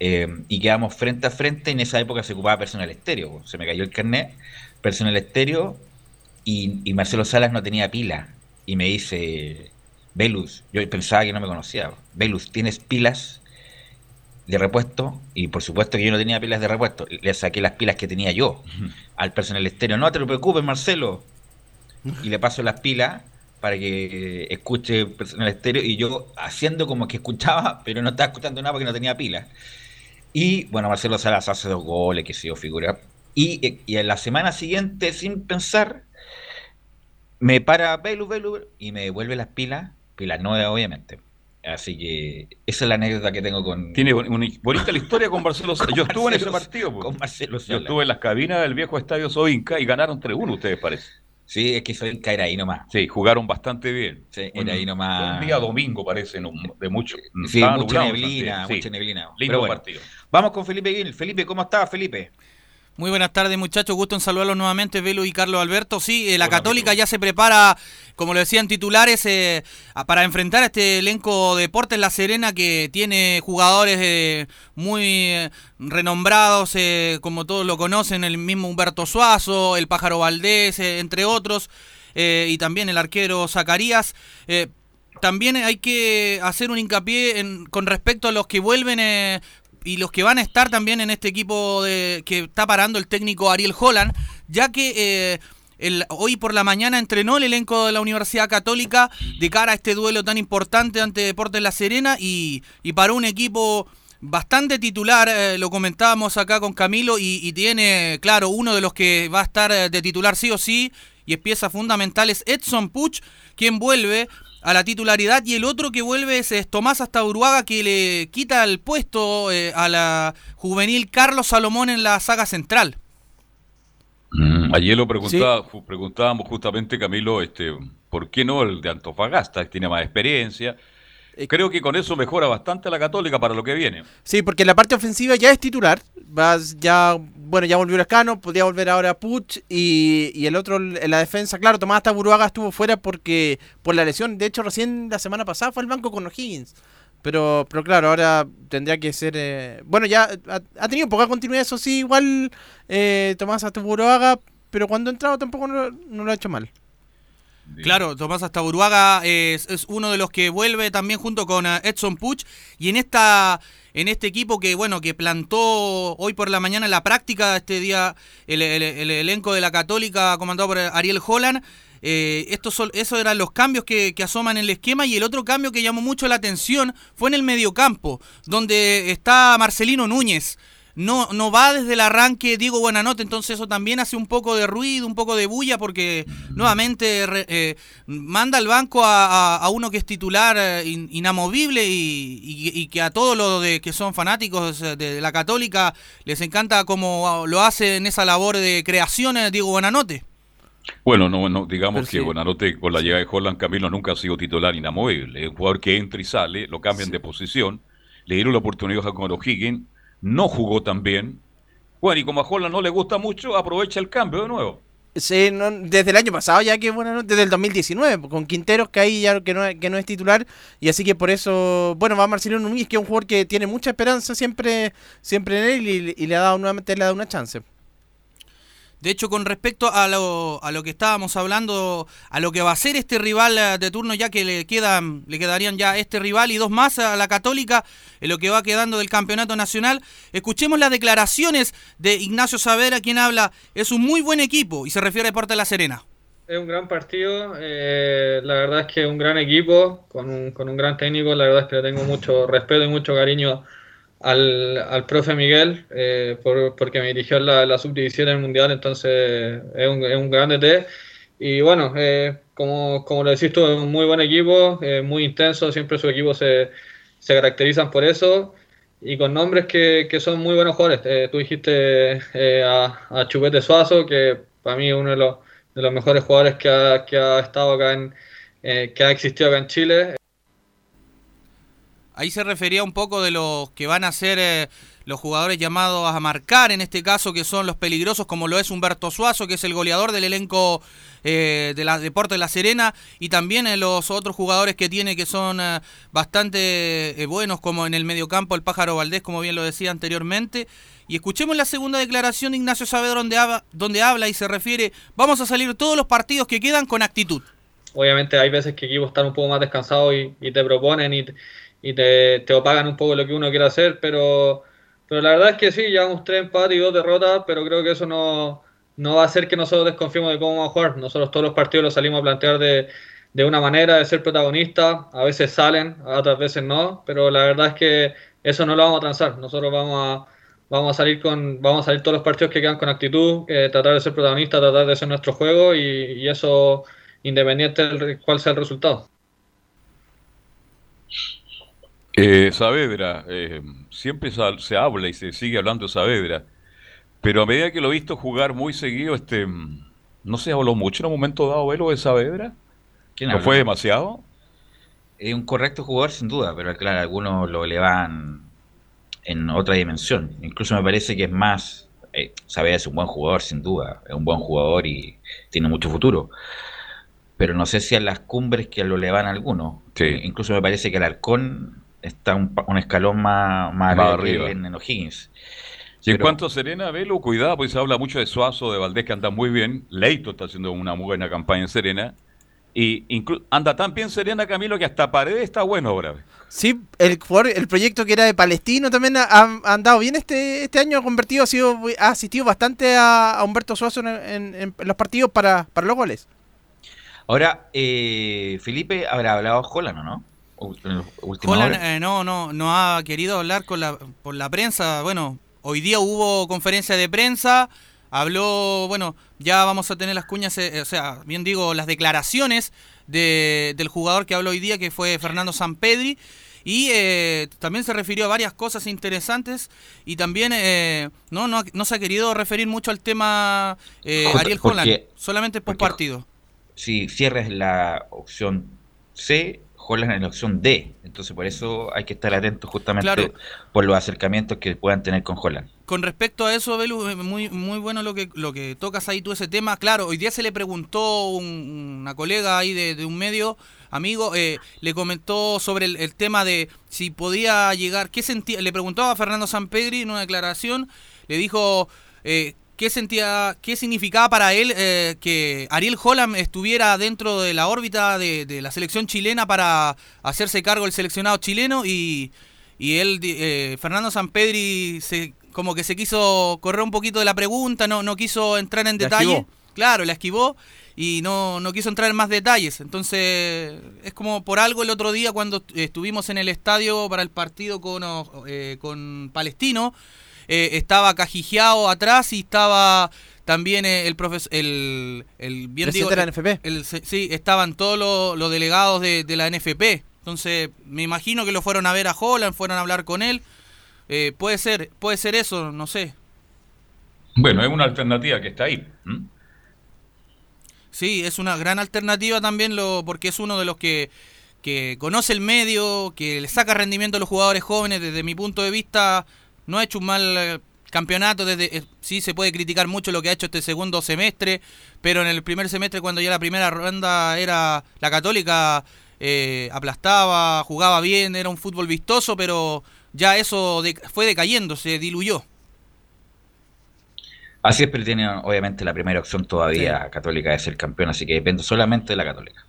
Eh, y quedamos frente a frente. En esa época se ocupaba personal estéreo. Se me cayó el carnet. Personal estéreo. Y, y Marcelo Salas no tenía pila. Y me dice, Velus, yo pensaba que no me conocía. Velus, ¿tienes pilas de repuesto? Y por supuesto que yo no tenía pilas de repuesto. Le saqué las pilas que tenía yo al personal estéreo. No te preocupes, Marcelo. Y le paso las pilas para que escuche el personal estéreo. Y yo haciendo como que escuchaba, pero no estaba escuchando nada porque no tenía pilas. Y bueno, Marcelo Salas hace dos goles, que se yo figura. Y, y en la semana siguiente, sin pensar, me para Belu, Belu y me devuelve las pilas, pilas nuevas obviamente. Así que esa es la anécdota que tengo con, Tiene una bonita la historia con Marcelo Sala. Yo estuve en ese partido. con Marcelo Yo estuve en las cabinas del viejo estadio Soinca y ganaron 3-1, ustedes parece. Sí, es que soy caer ahí nomás. Sí, jugaron bastante bien. Sí, Un- era ahí nomás. Un día domingo parece, no- de mucho. Sí, estaba mucha nublado neblina, sí. mucha neblina. Lindo Pero bueno, partido. Vamos con Felipe Gil. Felipe, ¿cómo estás, Felipe? Muy buenas tardes, muchachos. Gusto en saludarlos nuevamente, Velo y Carlos Alberto. Sí, eh, la Hola, Católica amigo. ya se prepara, como lo decían titulares, eh, a- para enfrentar a este elenco de Deportes La Serena que tiene jugadores eh, muy eh, renombrados, eh, como todos lo conocen, el mismo Humberto Suazo, el Pájaro Valdés, entre otros, y también el arquero Zacarías. También hay que hacer un hincapié en- con respecto a los que vuelven eh, y los que van a estar también en este equipo de, que está parando el técnico Ariel Holland, ya que eh, hoy por la mañana entrenó el elenco de la Universidad Católica de cara a este duelo tan importante ante Deportes La Serena y, y para un equipo bastante titular, eh, lo comentábamos acá con Camilo, y, y, tiene, claro, uno de los que va a estar eh, de titular sí o sí, y es pieza fundamental, es Edson Puch, quien vuelve a la titularidad, y el otro que vuelve es, es Tomás Uruaga que le quita el puesto eh, a la juvenil Carlos Salomón en la saga central. Mm, ayer lo preguntaba, ¿Sí? preguntábamos justamente, Camilo, este, ¿por qué no el de Antofagasta? que Tiene más experiencia. Creo que con eso mejora bastante la Católica para lo que viene. Sí, porque la parte ofensiva ya es titular. Vas ya, bueno, ya volvió Escano, podría volver ahora Puch y, y, el otro en la defensa, claro, Tomás Taburuaga estuvo fuera porque por la lesión. De hecho, recién la semana pasada fue al banco con O'Higgins. Pero, pero claro, ahora tendría que ser. Eh, bueno, ya ha, ha, tenido poca continuidad, eso sí, igual eh, Tomás Taburuaga, pero cuando ha entrado tampoco no lo ha hecho mal. Claro, Tomás Astaburuaga es, es, uno de los que vuelve también junto con uh, Edson Puch. Y en esta en este equipo que bueno que plantó hoy por la mañana la práctica este día el elenco de la Católica comandado por Ariel Holland eh, estos son, esos eran los cambios que, que, asoman en el esquema. Y el otro cambio que llamó mucho la atención fue en el mediocampo, donde está Marcelino Núñez no, no va desde el arranque Diego Buenanote, entonces eso también hace un poco de ruido, un poco de bulla, porque nuevamente eh, manda al banco a, a, a, uno que es titular eh, in, inamovible y, y, y, que a todos los de, que son fanáticos de, la católica les encanta como lo hace en esa labor de creación Diego Buenanote. Bueno, no, no digamos Pero que sí. Buenanote con la llegada de Holland Camilo nunca ha sido titular inamovible. Es un jugador que entra y sale, lo cambian sí. de posición, le dieron la oportunidad a con O'Higgins no jugó tan bien. Bueno, y como a Holland no le gusta mucho, aprovecha el cambio de nuevo. Sí, no, desde el año pasado ya que bueno, desde el 2019, con Quinteros que ahí ya que no, que no es titular y así que por eso, bueno, va Marcelino Núñez que es un jugador que tiene mucha esperanza siempre siempre en él y, y le ha dado nuevamente le ha dado una chance. De hecho, con respecto a lo, a lo que estábamos hablando, a lo que va a ser este rival eh, de turno, ya que le quedan, le quedarían ya este rival y dos más a la Católica, en lo que va quedando del campeonato nacional, escuchemos las declaraciones de Ignacio Savera, quien habla, es un muy buen equipo y se refiere a Deportes La Serena. Es un gran partido, eh, la verdad es que es un gran equipo, con un, con un gran técnico, la verdad es que le tengo mucho respeto y mucho cariño al, al profe Miguel eh, por, porque me dirigió la, la sub-17 del Mundial, entonces es un, es un gran DT. Y bueno, eh, como, como lo decís tú, es un muy buen equipo, eh, muy intenso, siempre sus equipos se, se caracterizan por eso y con nombres que, que son muy buenos jugadores. Eh, tú dijiste a, a, Chupete Suazo, que para mí es uno de los, de los mejores jugadores que ha, que ha estado acá en, que ha existido acá en Chile. Ahí se refería un poco de los que van a ser eh, los jugadores llamados a marcar, en este caso, que son los peligrosos, como lo es Humberto Suazo, que es el goleador del elenco eh, de la Deporte de La Serena, y también eh, los otros jugadores que tiene que son bastante buenos, como en el mediocampo el Pájaro Valdés, como bien lo decía anteriormente. Y escuchemos la segunda declaración de Ignacio Saavedra, donde, donde habla y se refiere, vamos a salir todos los partidos que quedan con actitud. Obviamente hay veces que equipos están un poco más descansados y, te proponen y... y te, te opagan un poco lo que uno quiere hacer, pero, pero la verdad es que sí, llevamos tres empates y dos derrotas, pero creo que eso no, no va a hacer que nosotros desconfiemos de cómo vamos a jugar. Nosotros todos los partidos los salimos a plantear de, de una manera, de ser protagonistas, a veces salen, otras veces no, pero la verdad es que eso no lo vamos a transar. Nosotros vamos a, vamos a salir con, vamos a salir todos los partidos que quedan con actitud, eh, tratar de ser protagonistas, tratar de hacer nuestro juego y, y eso independiente de cuál sea el resultado. Eh, Saavedra, eh, siempre se habla y se sigue hablando de Saavedra, pero a medida que lo he visto jugar muy seguido, este, no se habló mucho en un momento dado Velo de Saavedra. ¿No habla? fue demasiado? Es un correcto jugador sin duda, pero claro, algunos lo elevan en otra dimensión. Incluso me parece que es más, eh, Saavedra es un buen jugador sin duda, es un buen jugador y tiene mucho futuro. Pero no sé si a las cumbres que lo elevan algunos. Sí. Incluso me parece que el está un, un escalón más, más, más arriba en, en O'Higgins. Y en cuanto a Serena, Velo, cuidado, pues se habla mucho de Suazo, de Valdés, que anda muy bien. Leito está haciendo una muy buena campaña en Serena. Y anda tan bien Serena Camilo que hasta Paredes está bueno ahora. Sí, el, el proyecto que era de Palestino también ha, andado bien este, este año, ha convertido, ha sido ha asistido bastante a, a Humberto Suazo en, en- en los partidos para, para los goles. Ahora, eh, Felipe habrá hablado Holland, ¿o no? Holland eh, no, no, no ha querido hablar con la, por la prensa. Bueno, hoy día hubo conferencia de prensa, habló, bueno, ya vamos a tener las cuñas, eh, o sea, bien digo, las declaraciones de- del jugador que habló hoy día, que fue Fernando Sampedri. Y eh, también se refirió a varias cosas interesantes y también eh, no, no, no se ha querido referir mucho al tema eh, Ariel Holland, solamente por partido. Si cierres la opción C, Holland es la opción D. Entonces, por eso hay que estar atentos justamente Claro. por los acercamientos que puedan tener con Holland. Con respecto a eso, Belu, muy, muy bueno lo que, lo que tocas ahí tú ese tema. Claro, hoy día se le preguntó un- una colega ahí de, de un medio, amigo, eh, le comentó sobre el, el tema de si podía llegar, qué sentía, le preguntó a Fernando Sampedri en una declaración, le dijo eh, qué sentía, qué significaba para él eh, que Ariel Holland estuviera dentro de la órbita de, de la selección chilena para hacerse cargo del seleccionado chileno y, y él, eh, Fernando Sampedri, se, como que se quiso correr un poquito de la pregunta, no, no quiso entrar en La detalle. esquivó. Claro, la esquivó y no, no quiso entrar en más detalles. Entonces, es como por algo el otro día cuando estuvimos en el estadio para el partido con, eh, con Palestino, eh, estaba Cajigiao atrás y estaba también eh, el profesor, el, el bien digo, de la NFP. el- sí, estaban todos los, los delegados de, de la NFP. Entonces, me imagino que lo fueron a ver a Holland, fueron a hablar con él. Eh, puede ser, puede ser eso, no sé. Bueno, es una alternativa que está ahí. Sí, es una gran alternativa también lo, porque es uno de los que, que conoce el medio, que le saca rendimiento a los jugadores jóvenes. Desde mi punto de vista, no ha hecho un mal eh, campeonato. Desde, eh, sí se puede criticar mucho lo que ha hecho este segundo semestre, pero en el primer semestre, cuando ya la primera ronda era la católica, eh, aplastaba, jugaba bien, era un fútbol vistoso, pero ya eso de- fue decayendo, se diluyó. Así es, pero tiene obviamente la primera opción todavía católica de ser campeón, así que depende solamente de la católica.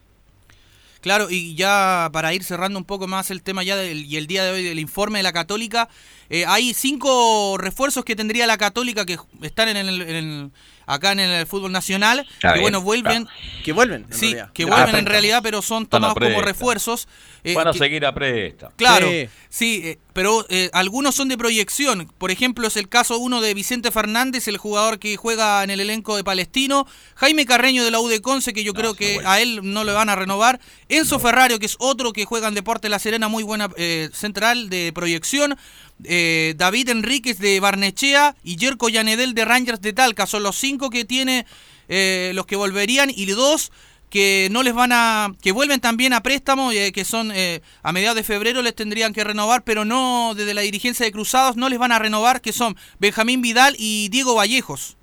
Claro, y ya para ir cerrando un poco más el tema ya del, y el día de hoy del informe de la Católica, eh, hay cinco refuerzos que tendría la Católica que están en el, en el- acá en el fútbol nacional, A que bueno, vuelven, Que vuelven. en sí, realidad. que Ah, vuelven en realidad, pero son tomados como refuerzos. eh, Van a que- seguir a presta. Claro, Sí. sí, eh, pero eh, algunos son de proyección. Por ejemplo, es el caso uno de Vicente Fernández, el jugador que juega en el elenco de Palestino. Jaime Carreño de la U de Conce, que yo creo que a él no le van a renovar. Enzo Ferrario, que es otro que juega en Deporte La Serena, muy buena eh, central de proyección. Eh, David Enríquez de Barnechea y Jerko Yanedel de Rangers de Talca. Son los cinco que tiene eh, los que volverían y dos que no les van a que vuelven también a préstamo eh, que son eh, a mediados de febrero les tendrían que renovar pero no desde la dirigencia de Cruzados no les van a renovar que son Benjamín Vidal y Diego Vallejos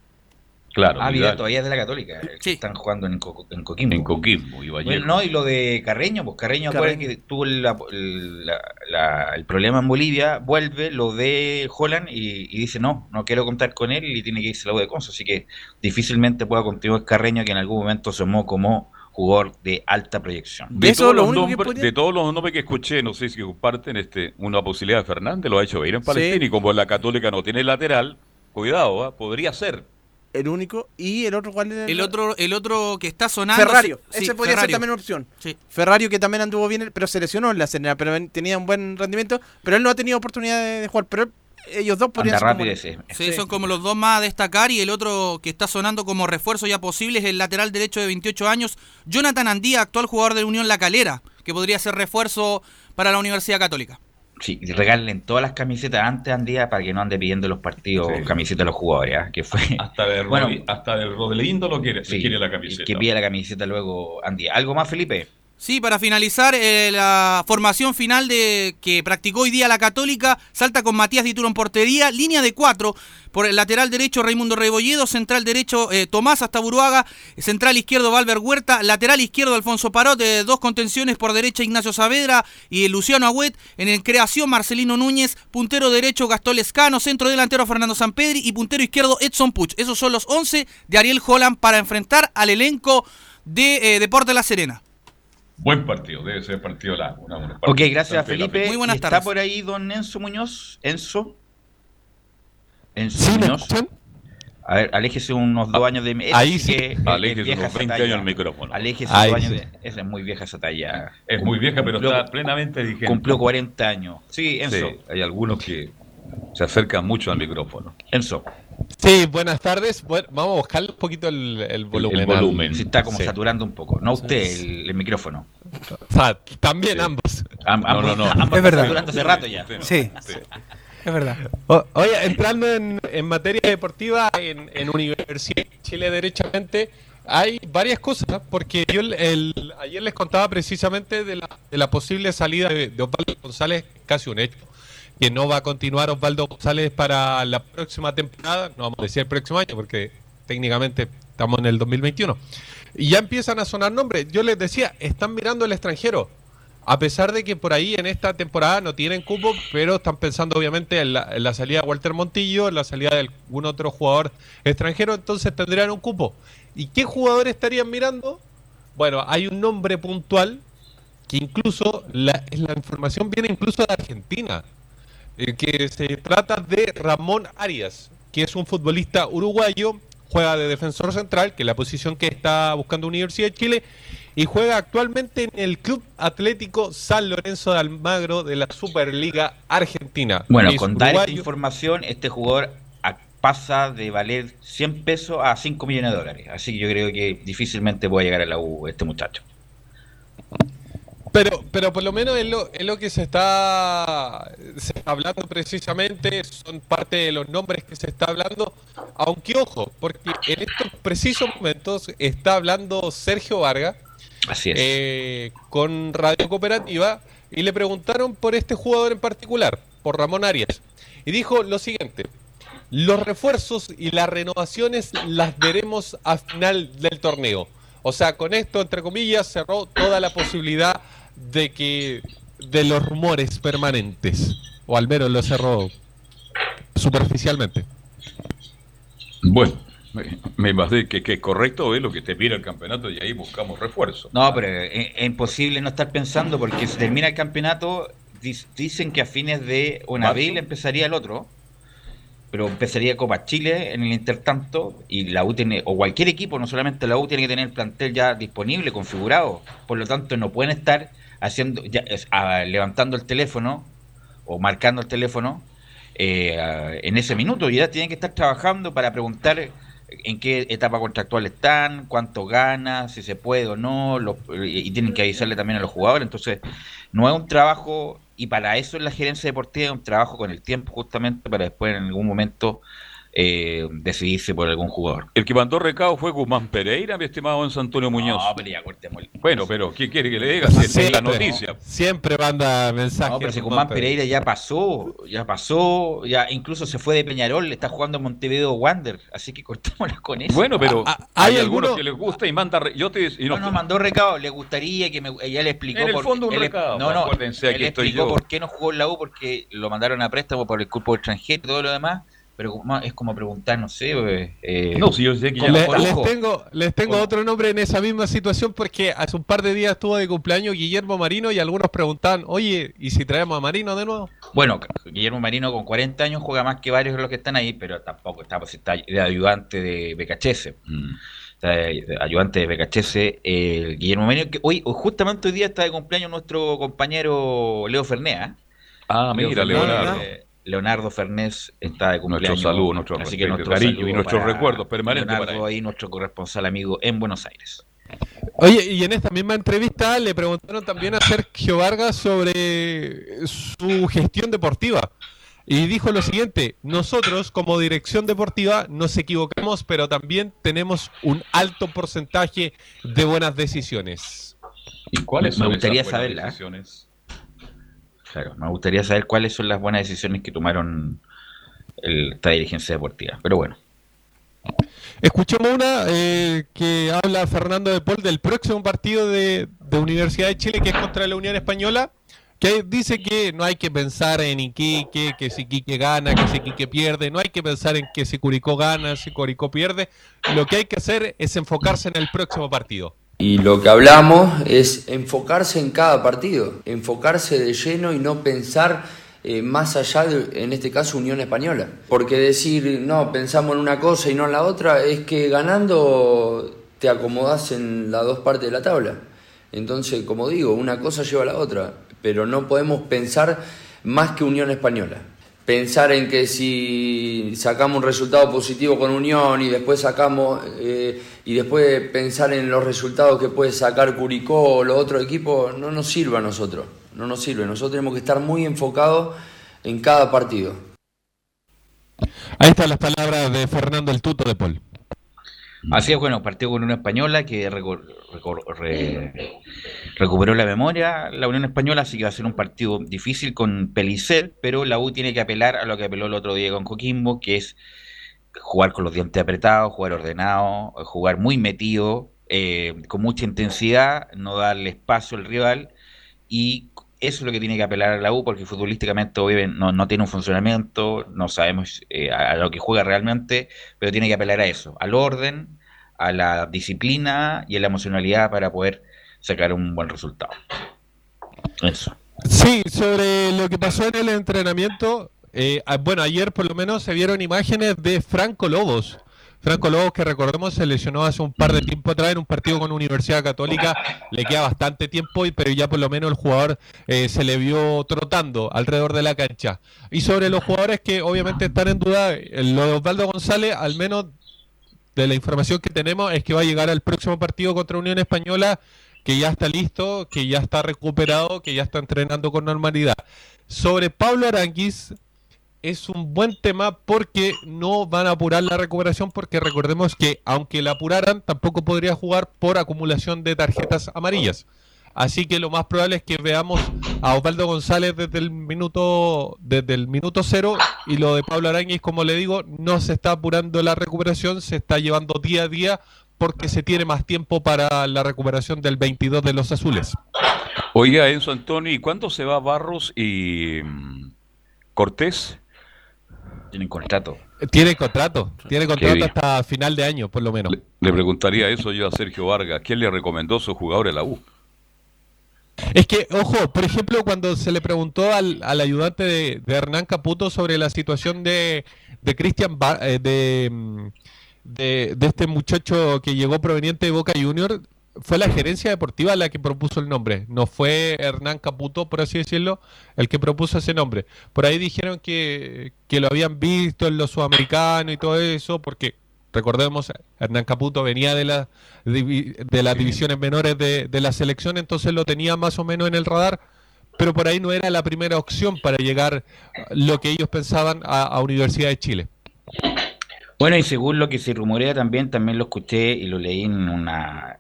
Claro, Ah, Vidal. todavía es de la católica, eh, están jugando en, Co- en Coquimbo. En Coquimbo y Vallejo. Bueno, no, y lo de Carreño, pues Carreño, Carreño. que tuvo la- la- la- el problema en Bolivia, vuelve, lo de Holland y, y dice no, no quiero contar con él y tiene que irse a la U de Conso, así que difícilmente pueda continuar Carreño que en algún momento se tomó como jugador de alta proyección. De, Eso todos lo los nombres, de todos los nombres que escuché, no sé si comparten este, una posibilidad de Fernández, lo ha hecho ir en Palestina y como la Católica no tiene lateral, cuidado, ¿ah? podría ser. El único. Y el otro, ¿cuál era? el otro el otro que está sonando Ferrario. sí, Ese podría Ferrario. ser también una opción. Sí. Ferrario que también anduvo bien, pero se lesionó en la Serena, pero tenía un buen rendimiento, pero él no ha tenido oportunidad de, de jugar, pero él- ellos dos podrían ser como- ese. Sí, son como los dos más a destacar y el otro que está sonando como refuerzo ya posible es el lateral derecho de 28 años, Jonathan Andía, actual jugador de Unión La Calera, que podría ser refuerzo para la Universidad Católica. Sí, regalen todas las camisetas antes Andía para que no ande pidiendo los partidos Sí. camisetas a los jugadores, ¿ah? que fue Hasta de, Bueno, hasta Rodelindo lo quiere, sí, quiere la camiseta. que pide la camiseta luego Andía. ¿Algo más, Felipe? Sí, para finalizar, eh, la formación final de que practicó hoy día la Católica, salta con Matías Dituro en portería, línea de cuatro, por el lateral derecho Raimundo Rebolledo, central derecho eh, Tomás hasta Buruaga, central izquierdo Valver Huerta, lateral izquierdo Alfonso Parot, eh, dos contenciones por derecha Ignacio Saavedra y Luciano Agüet, en el creación Marcelino Núñez, puntero derecho Gastón Lescano, centro delantero Fernando Sampedri y puntero izquierdo Edson Puch. Esos son los 11 de Ariel Holland para enfrentar al elenco de Deporte La Serena. Buen partido, debe ser partido largo. una- una Ok, gracias Felipe. largo. ¿Y ¿Está por ahí don Enzo Muñoz? ¿Enzo? ¿Enzo Sí, ¿me Muñoz? A ver, aléjese unos dos años de... esa ahí sí que es- Aléjese unos esa 20 talla. años al micrófono. Aléjese Ahí dos años de... Esa es muy vieja esa talla. Es muy vieja, pero Cumplió- está plenamente vigente. Cumplió 40 años. Sí, Enzo. Sí, hay algunos que se acercan mucho al micrófono. Enzo. Sí, buenas tardes. Bueno, vamos a buscarle un poquito el, el volumen. el volumen. Se está como Sí. saturando un poco. No usted, el, el micrófono. O sea, también ambos. Am- No, no, no. ambos Es verdad. están saturando hace rato ya. Sí. Es verdad. O- oye, entrando en, en materia deportiva, en, en Universidad de Chile, derechamente, hay varias cosas, porque yo el- el- ayer les contaba precisamente de la, de la posible salida de, de Osvaldo González, casi un hecho, que no va a continuar Osvaldo González para la próxima temporada, no vamos a decir el próximo año, porque técnicamente estamos en el 2021. Y ya empiezan a sonar nombres. Yo les decía, están mirando el extranjero. A pesar de que por ahí en esta temporada no tienen cupo, pero están pensando obviamente en la, salida de Walter Montillo, en la salida de algún otro jugador extranjero, entonces tendrían un cupo. ¿Y qué jugador estarían mirando? Bueno, hay un nombre puntual que incluso la, la información viene incluso de Argentina, que se trata de Ramón Arias, que es un futbolista uruguayo, juega de defensor central, que es la posición que está buscando Universidad de Chile, y juega actualmente en el Club Atlético San Lorenzo de Almagro de la Superliga Argentina. Bueno, Es con dar esta información, este jugador pasa de valer 100 pesos a 5 millones de dólares. Así que yo creo que difícilmente puede llegar a la U este muchacho. Pero, pero por lo menos es lo, es lo que se está, se está hablando precisamente, son parte de los nombres que se está hablando, aunque ojo, porque en estos precisos momentos está hablando Sergio Vargas Así es. eh, con Radio Cooperativa y le preguntaron por este jugador en particular, por Ramón Arias, y dijo lo siguiente, los refuerzos y las renovaciones las veremos a final del torneo. O sea, con esto, entre comillas, cerró toda la posibilidad de que de los rumores permanentes, o al menos lo cerró superficialmente. Bueno, me, imagino que, que es correcto es lo que te pide el campeonato y ahí buscamos refuerzo. No, pero es, es imposible no estar pensando porque si termina el campeonato, dis- dicen que a fines de o en abril empezaría el otro, pero empezaría Copa Chile en el intertanto y la U tiene, o cualquier equipo, no solamente la U, tiene que tener el plantel ya disponible, configurado. Por lo tanto, no pueden estar haciendo, ya, ah, levantando el teléfono o marcando el teléfono eh, en ese minuto. Ya tienen que estar trabajando para preguntar en qué etapa contractual están, cuánto gana, si se puede o no, los- y tienen que avisarle también a los jugadores. Entonces, no es un trabajo, y para eso es la gerencia deportiva, es un trabajo con el tiempo justamente para después en algún momento eh, decidirse por algún jugador. El que mandó recado fue Guzmán Pereira, mi estimado Enzo Antonio Muñoz. No, pero ya cortemos el- Bueno, pero ¿qué quiere que le diga? Si esa es la noticia. Siempre manda mensajes. No, pero si Guzmán Pereira ya pasó, ya pasó, ya incluso se fue de Peñarol, está jugando en Montevideo Wander, así que cortémosla con eso. Bueno, pero Ah, hay, ¿hay algunos alguno- que les gusta y manda. re- Yo te y No, no, mandó recado, le gustaría que me, ella le explicó En el por- fondo un él- recado, No, no, acuérdense, él aquí estoy explicó yo. por qué no jugó en la U, porque lo mandaron a préstamo por el cuerpo extranjero y todo lo demás, pero como- es como preguntar, no sé, eh, No, si yo sé que ya les ojo, tengo, les tengo otro nombre en esa misma situación porque hace un par de días estuvo de cumpleaños Guillermo Marino y algunos preguntaban, oye, ¿y si traemos a Marino de nuevo? Bueno, Guillermo Marino con 40 años juega más que varios de los que están ahí, pero tampoco está, pues, está de ayudante de Becachese. Mm. Está de- de ayudante de Becachese. eh, Guillermo Marino, que hoy, justamente hoy día está de cumpleaños nuestro compañero Leo Fernea. Ah, mira, Fernet, Leonardo. eh, Leonardo Fernés está de cumpleaños. saludo, nuestro así que nuestro cariño y nuestros recuerdos permanentes para Leonardo ahí, nuestro corresponsal amigo en Buenos Aires. Oye, y en esta misma entrevista le preguntaron también a Sergio Vargas sobre su gestión deportiva. Y dijo lo siguiente, nosotros como dirección deportiva nos equivocamos, pero también tenemos un alto porcentaje de buenas decisiones. ¿Y cuáles Me son gustaría esas buenas saberla. decisiones? Claro, me gustaría saber cuáles son las buenas decisiones que tomaron el- esta dirigencia deportiva. Pero bueno. Escuchemos una eh, que habla Fernando de Paul del próximo partido de, de Universidad de Chile, que es contra la Unión Española, que dice que no hay que pensar en Iquique, que si Iquique gana, que si Iquique pierde, no hay que pensar en que si Curicó gana, si Curicó pierde, lo que hay que hacer es enfocarse en el próximo partido. Y lo que hablamos es enfocarse en cada partido, enfocarse de lleno y no pensar eh, más allá de, en este caso, Unión Española. Porque decir, no, pensamos en una cosa y no en la otra, es que ganando te acomodas en las dos partes de la tabla. Entonces, como digo, una cosa lleva a la otra, pero no podemos pensar más que Unión Española. Pensar en que si sacamos un resultado positivo con Unión y después sacamos eh, y después pensar en los resultados que puede sacar Curicó o los otros equipos no nos sirve a nosotros, no nos sirve. Nosotros tenemos que estar muy enfocados en cada partido. Ahí están las palabras de Fernando el Tuto de Paul. Así es, bueno, partido con una española que recuperó la memoria la Unión Española, así que va a ser un partido difícil con Pelicer, pero la U tiene que apelar a lo que apeló el otro día con Coquimbo, que es jugar con los dientes apretados, jugar ordenado, jugar muy metido, eh, con mucha intensidad, no darle espacio al rival y eso es lo que tiene que apelar a la U porque futbolísticamente obviamente no, tiene un funcionamiento, no sabemos eh, a, lo que juega realmente, pero tiene que apelar a eso, al orden, a la disciplina y a la emocionalidad para poder sacar un buen resultado. Eso. Sí, sobre lo que pasó en el entrenamiento, eh, bueno, ayer por lo menos se vieron imágenes de Franco Lobos. Franco Lobos, que recordemos, se lesionó hace un par de tiempo atrás en un partido con Universidad Católica. Le queda bastante tiempo, pero ya por lo menos el jugador eh, se le vio trotando alrededor de la cancha. Y sobre los jugadores que obviamente están en duda, lo de Osvaldo González, al menos de la información que tenemos, es que va a llegar al próximo partido contra Unión Española, que ya está listo, que ya está recuperado, que ya está entrenando con normalidad. Sobre Pablo Aranguis, es un buen tema porque no van a apurar la recuperación porque recordemos que aunque la apuraran tampoco podría jugar por acumulación de tarjetas amarillas. Así que lo más probable es que veamos a Osvaldo González desde el minuto desde el minuto cero y lo de Pablo Aranguis, como le digo, no se está apurando la recuperación, se está llevando día a día porque se tiene más tiempo para la recuperación del 22 de los azules. Oiga, Enzo Antonio, ¿y cuándo se va Barros y mm, Cortés? Tienen contrato. Tiene contrato, tiene contrato hasta final de año, por lo menos. Le preguntaría eso yo a Sergio Vargas. ¿Quién le recomendó a su jugador en la U? Es que, ojo, por ejemplo, cuando se le preguntó al, al ayudante de, de Hernán Caputo sobre la situación de, de Cristian, eh, de, mm, de, de este muchacho que llegó proveniente de Boca Junior, fue la gerencia deportiva la que propuso el nombre. No fue Hernán Caputo, por así decirlo, el que propuso ese nombre. Por ahí dijeron que, que lo habían visto en los sudamericanos y todo eso, porque recordemos, Hernán Caputo venía de, la, de las divisiones menores de, de la selección, entonces lo tenía más o menos en el radar, pero por ahí no era la primera opción para llegar lo que ellos pensaban a, a Universidad de Chile. Bueno, y según lo que se rumorea también, también lo escuché y lo leí en una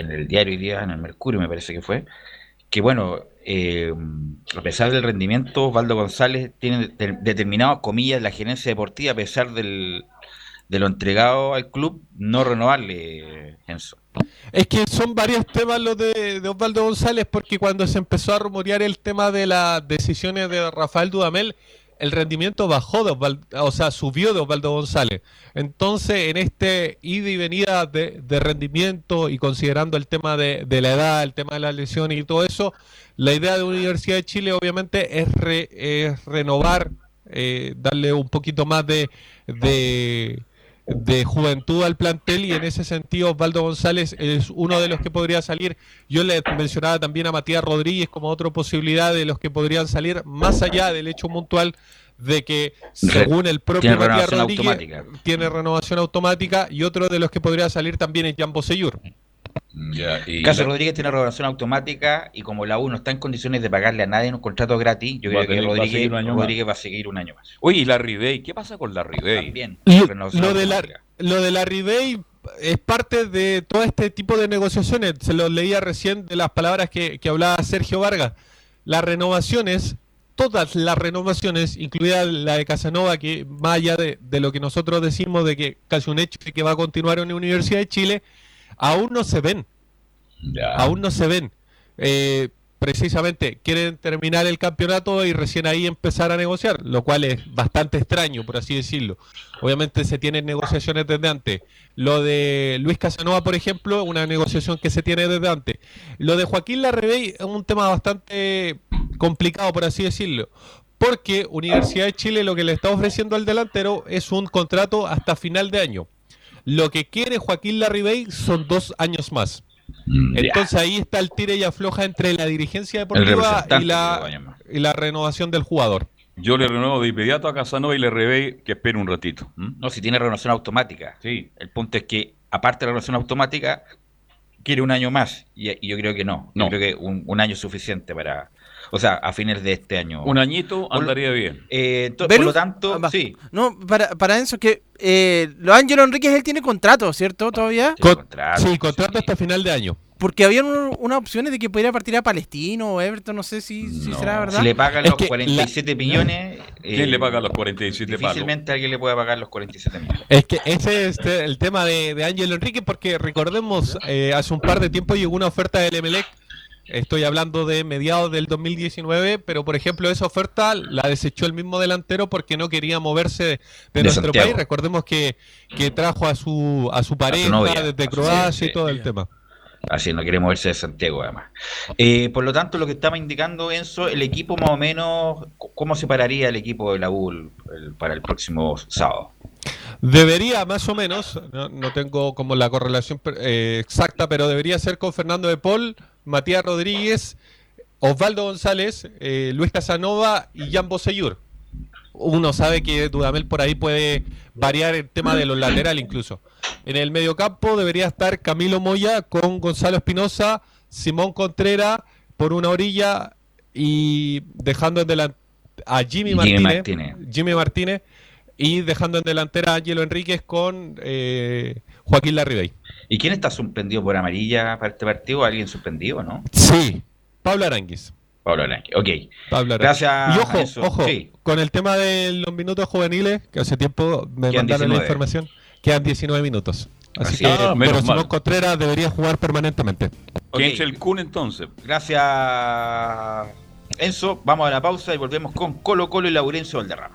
en el diario hoy día, en el Mercurio me parece que fue, que bueno, eh, a pesar del rendimiento, Osvaldo González tiene de- determinado, comillas, la gerencia deportiva, a pesar del, de lo entregado al club, no renovarle, Enzo. Es que son varios temas los de, de Osvaldo González, porque cuando se empezó a rumorear el tema de las decisiones de Rafael Dudamel, el rendimiento bajó de Osvaldo, o sea, subió de Osvaldo González. Entonces, en este ida y venida de, rendimiento y considerando el tema de, la edad, el tema de las lesiones y todo eso, la idea de Universidad de Chile obviamente es, re- renovar, eh, darle un poquito más de, de juventud al plantel y en ese sentido Osvaldo González es uno de los que podría salir. Yo le mencionaba también a Matías Rodríguez como otra posibilidad de los que podrían salir más allá del hecho puntual de que según el propio Tiene Matías Rodríguez automática. tiene renovación automática y otro de los que podría salir también es Jan Bosellur. Y Caso la- Rodríguez tiene renovación automática y como la U no está en condiciones de pagarle a nadie un contrato gratis, yo Va creo que tener- va a Rodríguez. Rodríguez va a seguir un año más. Oye, ¿y la Ribey? ¿Qué pasa con la Ribey? También. Lo, de la, lo de la Ribey es parte de todo este tipo de negociaciones. Se lo leía recién de las palabras que, que hablaba Sergio Vargas. Las renovaciones, todas las renovaciones, incluida la de Casanova, que más allá de, de lo que nosotros decimos de que casi un hecho que va a continuar en la Universidad de Chile, aún no se ven. Aún no se ven. Eh, precisamente quieren terminar el campeonato y recién ahí empezar a negociar, lo cual es bastante extraño, por así decirlo. Obviamente se tienen negociaciones desde antes. Lo de Luis Casanova, por ejemplo, una negociación que se tiene desde antes. Lo de Joaquín Larrebey es un tema bastante complicado, por así decirlo. Porque Universidad de Chile lo que le está ofreciendo al delantero es un contrato hasta final de año. Lo que quiere Joaquín Larribey son dos años más. Mm, Entonces ahí está el tire y afloja entre la dirigencia deportiva y la, y la renovación del jugador. Yo le renuevo de inmediato a Casanova y le revey que espere un ratito. No, si tiene renovación automática. Sí. El punto es que, aparte de la renovación automática, quiere un año más. Y, y yo creo que no. No. Yo creo que un, un año es suficiente para. O sea, a fines de este año. Un añito andaría bien. Eh, por lo tanto, Ah, sí. No, para, para Enzo, que eh, lo Ángelo Enríquez él tiene contrato, ¿cierto? Todavía. Con- sí, contrato hasta final de año. Porque había un- unas opciones de que pudiera partir a Palestino o Everton, no sé si, si será verdad. Si le pagan Es los que 47 millones. ¿Quién eh, le paga los 47 palos? Difícilmente alguien le pueda pagar los 47 millones. Es que ese es este, el tema de, de Ángelo Enrique, porque recordemos, eh, hace un par de tiempo llegó una oferta del Emelec. Estoy hablando de mediados del 2019, pero por ejemplo esa oferta la desechó el mismo delantero porque no quería moverse de, De nuestro Santiago. país. Recordemos que, que trajo a su a su pareja novia. desde Croacia y todo el tema. Así, no quiere moverse de Santiago, además. Eh, por lo tanto, lo que estaba indicando Enzo, el equipo más o menos, ¿cómo se pararía el equipo de la U el- el- para el próximo sábado? Debería, más o menos, no, no tengo como la correlación eh, exacta, pero debería ser con Fernando de Paul, Matías Rodríguez, Osvaldo González, eh, Luis Casanova y Jan Boseyur. Uno sabe que Dudamel por ahí puede variar el tema de los laterales incluso. En el mediocampo debería estar Camilo Moya con Gonzalo Espinosa, Simón Contreras por una orilla y dejando en delantera a Jimmy Jimmy Martínez. Jimmy Martínez y dejando en delantera a Ángelo Enríquez con eh, Joaquín Larribey. ¿Y quién está suspendido por amarilla para este partido? ¿Alguien suspendido, no? Sí, Pablo Aranguis. Pablo Aranque, ok. Pablo Aranguis. Gracias, Y ojo, ojo, Sí. con el tema de los minutos juveniles, que hace tiempo me Quedan mandaron 19. la información, quedan 19 minutos. Así, Así que. Ah, pero menos Simón. Contreras debería jugar permanentemente. ¿Quién Ok. es el Kun entonces? Gracias, Enzo. Vamos a la pausa y volvemos con Colo Colo y Laurencio Valderrama.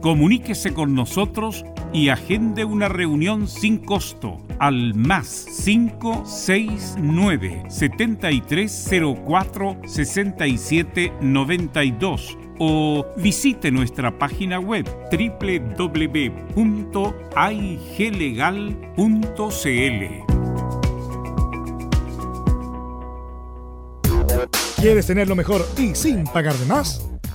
Comuníquese con nosotros y agende una reunión sin costo al más 569 7304 6792 o visite nuestra página web www.aiglegal.cl. ¿Quieres tener lo mejor y sin pagar de más?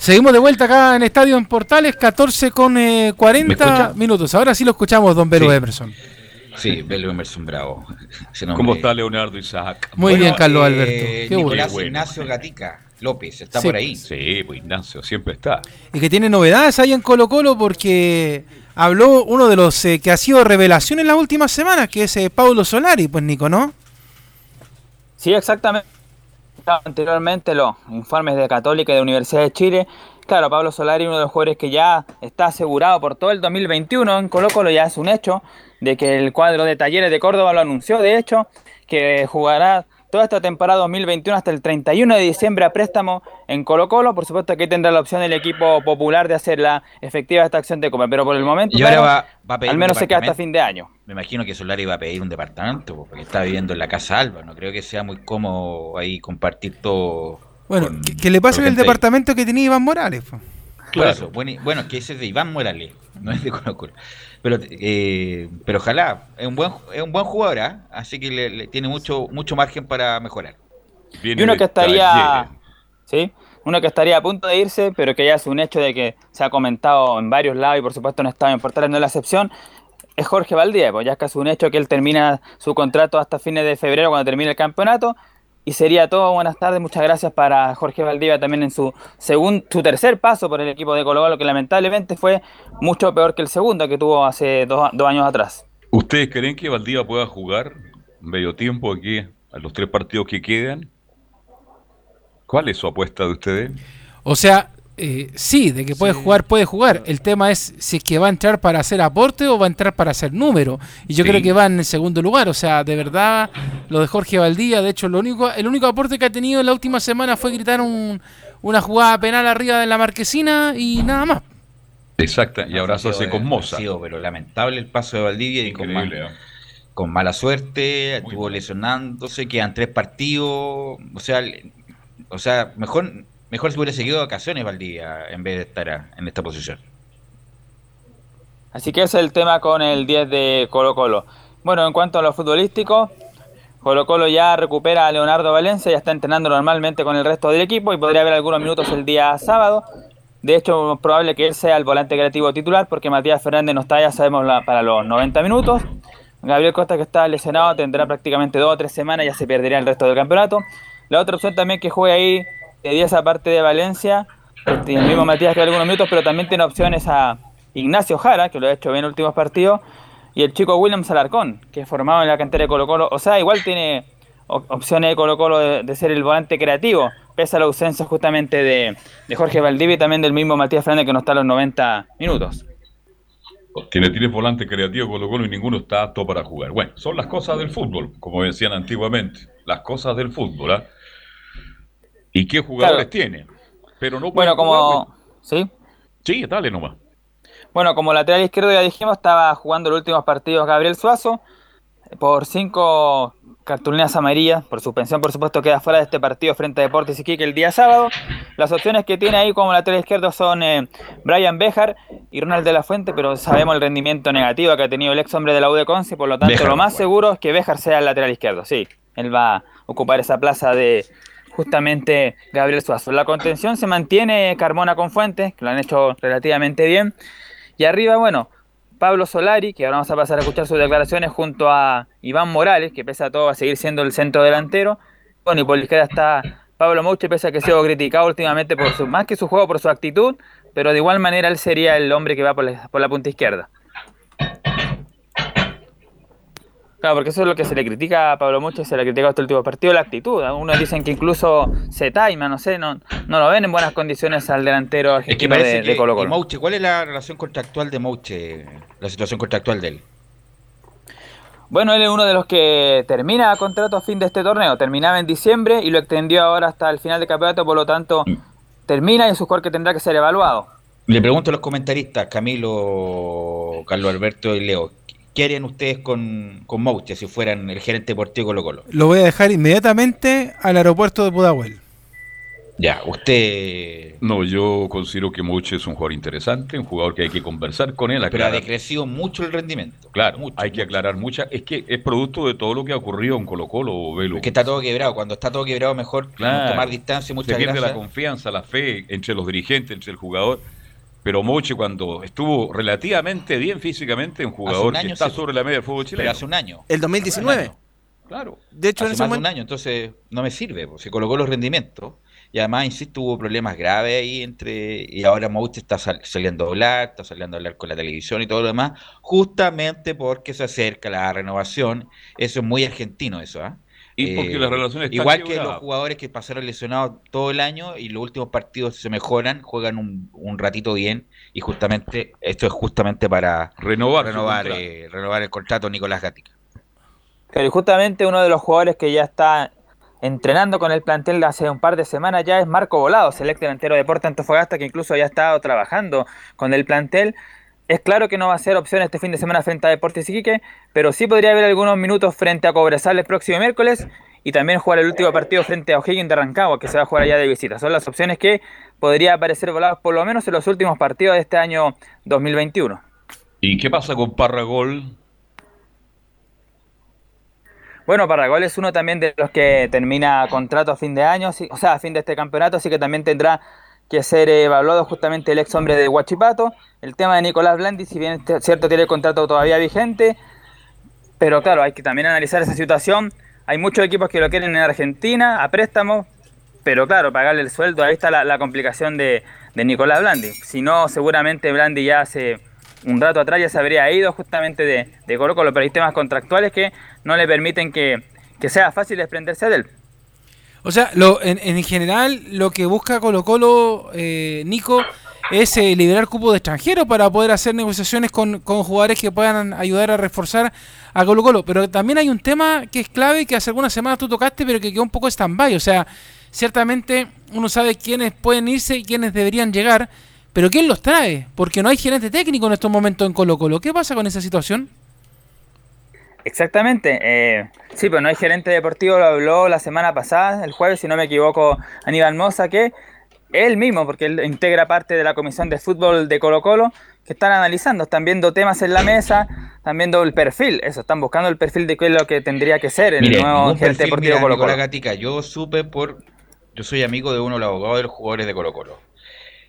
Seguimos de vuelta acá en Estadio en Portales, 14 con eh, 40 escucha? minutos. Ahora sí lo escuchamos, don Belo Sí. Emerson. Sí, Belo Emerson Bravo. ¿Cómo está Leonardo Isaac? Muy bien, Carlos eh, Alberto. Qué Nicolás bueno. Ignacio Gatica López, está Sí. por ahí. Sí, pues Ignacio siempre está. Y que tiene novedades ahí en Colo Colo porque habló uno de los eh, que ha sido revelación en las últimas semanas, que es eh, Paulo Solari, pues Nico, ¿no? Sí, exactamente. Anteriormente los informes de Católica y de Universidad de Chile. Claro, Pablo Solari, uno de los jugadores que ya está asegurado por todo el 2021 en Colo Colo, ya es un hecho de que el cuadro de Talleres de Córdoba lo anunció, de hecho, que jugará toda esta temporada 2021 hasta el 31 de diciembre a préstamo en Colo Colo. Por supuesto que tendrá la opción el equipo popular de hacer la efectiva esta acción de compra, pero por el momento Y ahora claro, va, va a pedir al menos se queda hasta fin de año. Me imagino que Solari va a pedir un departamento, po, porque está viviendo en la casa Alba. No creo que sea muy cómodo ahí compartir todo. Bueno, con- que, que le pase con en el departamento que tenía Iván Morales. pues. Eso, bueno, bueno, que ese es de Iván Morales, no es de Colo Colo. Pero, eh, pero ojalá, es un buen, es un buen jugador, ¿ah? así que le, le tiene mucho, mucho margen para mejorar. y uno que estaría sí uno que estaría a punto de irse pero que ya es un hecho de que se ha comentado en varios lados y por supuesto no estaba en Portales no es la excepción es Jorge Valdía pues ya es casi un hecho que él termina su contrato hasta fines de febrero cuando termine el campeonato y sería todo buenas tardes muchas gracias para Jorge Valdivia también en su segundo su tercer paso por el equipo de Colo Colo que lamentablemente fue mucho peor que el segundo que tuvo hace dos, dos años atrás ¿Ustedes creen que Valdivia pueda jugar medio tiempo aquí a los tres partidos que quedan? ¿Cuál es su apuesta de ustedes? O sea, eh, sí, de que puede jugar, puede jugar. El tema es si es que va a entrar para hacer aporte o va a entrar para hacer número. Y yo Sí. creo que va en el segundo lugar. O sea, de verdad, lo de Jorge Valdía, de hecho, lo único, el único aporte que ha tenido en la última semana fue gritar un- una jugada penal arriba de la marquesina y nada más. Exacta, y ahora se hace con ha Moza. sido, pero lamentable el paso de Valdivia y con, con mala suerte, estuvo lesionándose, quedan tres partidos, o sea, o sea, mejor mejor se hubiera seguido de vacaciones Valdivia en vez de estar en esta posición. Así que ese es el tema con el 10 de Colo Colo. Bueno, en cuanto a lo futbolístico, Colo Colo ya recupera a Leonardo Valencia, ya está entrenando normalmente con el resto del equipo y podría haber algunos minutos el día sábado. De hecho, es probable que él sea el volante creativo titular porque Matías Fernández no está, ya sabemos, para los 90 minutos. Gabriel Costa, que está lesionado, tendrá prácticamente dos o tres semanas, ya se perdería el resto del campeonato. La otra opción también que juegue ahí de 10 aparte de Valencia, este, el mismo Matías que algunos minutos, pero también tiene opciones a Ignacio Jara, que lo ha hecho bien en los últimos partidos, y el chico William Alarcón, que es formado en la cantera de Colo Colo. O sea, igual tiene op- opciones de Colo Colo de, ser el volante creativo, pese a la ausencia justamente de, de Jorge Valdivia y también del mismo Matías Fernández que no está a los 90 minutos. Tiene volante creativo Colo Colo y ninguno está apto para jugar. Bueno, son las cosas del fútbol, como decían antiguamente. Las cosas del fútbol, ¿ah? ¿Y qué jugadores Claro. tiene? Pero no Bueno, como... ¿Sí? Sí, dale nomás. Bueno, como lateral izquierdo ya dijimos, estaba jugando los últimos partidos Gabriel Suazo. Por cinco cartulinas amarillas, por suspensión, por supuesto, queda fuera de este partido frente a Deportes Iquique el día sábado. Las opciones que tiene ahí como lateral izquierdo son eh, Brian Bejar y Ronald de la Fuente, pero sabemos el rendimiento negativo que ha tenido el ex hombre de la U de Conce, por lo tanto, lo más seguro es que Bejar sea el lateral izquierdo. Sí, él va a ocupar esa plaza de justamente Gabriel Suazo. La contención se mantiene Carmona con Fuentes, que lo han hecho relativamente bien. Y arriba, bueno, Pablo Solari, que ahora vamos a pasar a escuchar sus declaraciones, junto a Iván Morales, que pese a todo va a seguir siendo el centro delantero. Bueno, y por la izquierda está Pablo Mouche, pese a que ha sido criticado últimamente por su, más que su juego, por su actitud, pero de igual manera él sería el hombre que va por la, por la punta izquierda. Claro, porque eso es lo que se le critica a Pablo Mucho, se le ha criticado este último partido, la actitud. Algunos dicen que incluso se taima, no sé, no, no lo ven en buenas condiciones al delantero Es que argentino de, que de Colo Colo. Mouche, ¿cuál es la relación contractual de Mouche? La situación contractual de él. Bueno, él es uno de los que termina contrato a fin de este torneo. Terminaba en diciembre y lo extendió ahora hasta el final del campeonato, por lo tanto termina y es un jugador que tendrá que ser evaluado. Le pregunto a los comentaristas, Camilo, Carlos Alberto y Leo, ¿qué harían ustedes con, con Mouche si fueran el gerente deportivo Colo Colo? Lo voy a dejar inmediatamente al aeropuerto de Pudahuel. Ya, usted... No, yo considero que Moche es un jugador interesante, un jugador que hay que conversar con él. Pero ha decrecido mucho el rendimiento. Claro, hay que aclarar muchas. Es que es producto de todo lo que ha ocurrido en Colo Colo, Velo. Es que está todo quebrado. Cuando está todo quebrado, mejor Claro. tomar distancia. Muchas Se pierde gracias. la confianza, la fe entre los dirigentes, entre el jugador. Pero Moche, cuando estuvo relativamente bien físicamente, un jugador un que está sobre la media del fútbol chileno. Pero hace un año. El 2019. Claro. De hecho, en Hace ese más de un año, entonces no me sirve. pues, Se colocó los rendimientos. Y además, insisto, hubo problemas graves ahí entre. Y ahora Mouche está sal- saliendo a hablar, está saliendo a hablar con la televisión y todo lo demás, justamente porque se acerca la renovación. Eso es muy argentino, eso, ¿ah? Y porque las relaciones están Igual que los jugadores que pasaron lesionados todo el año y los últimos partidos se mejoran, juegan un, un ratito bien y justamente esto es justamente para Renovar renovar, eh, renovar el contrato Nicolás Gatica. Pero y justamente uno de los jugadores que ya está entrenando con el plantel de hace un par de semanas ya es Marco Volado, selecto delantero de Porta Antofagasta, que incluso ya ha estado trabajando con el plantel. Es claro que no va a ser opción este fin de semana frente a Deportes Iquique, pero sí podría haber algunos minutos frente a Cobresal el próximo miércoles y también jugar el último partido frente a O'Higgins de Rancagua, que se va a jugar allá de visita. Son las opciones que podría aparecer Volado por lo menos en los últimos partidos de este año 2021. ¿Y qué pasa con Parragol? Bueno, Parragol es uno también de los que termina contrato a fin de año, o sea, a fin de este campeonato, así que también tendrá que ser evaluado justamente el ex hombre de Huachipato. El tema de Nicolás Blandi, si bien es cierto tiene el contrato todavía vigente, pero claro, hay que también analizar esa situación. Hay muchos equipos que lo quieren en Argentina a préstamo, pero claro, pagarle el sueldo, ahí está la, complicación de, Nicolás Blandi. Si no, seguramente Blandi ya hace un rato atrás ya se habría ido justamente de, de Colo Colo, pero contractuales que no le permiten que, que sea fácil desprenderse de él. O sea, lo, en, en general lo que busca Colo Colo, eh, Nico, es eh, liberar cupo de extranjeros para poder hacer negociaciones con, con jugadores que puedan ayudar a reforzar a Colo Colo. Pero también hay un tema que es clave que hace algunas semanas tú tocaste, pero que quedó un poco stand-by. O sea, ciertamente uno sabe quiénes pueden irse y quiénes deberían llegar, pero ¿quién los trae? Porque no hay gerente técnico en estos momentos en Colo Colo. ¿Qué pasa con esa situación? Exactamente. eh, sí, pero no hay gerente deportivo, lo habló la semana pasada, el jueves, si no me equivoco, Aníbal Mosa, que él mismo, porque él integra parte de la comisión de fútbol de Colo Colo, que están analizando, están viendo temas en la mesa, están viendo el perfil, eso, están buscando el perfil de qué es lo que tendría que ser el Mire, nuevo gerente deportivo mira, Colo Colo. Gatica, yo supe por... Yo soy amigo de uno de los abogados de los jugadores de Colo Colo.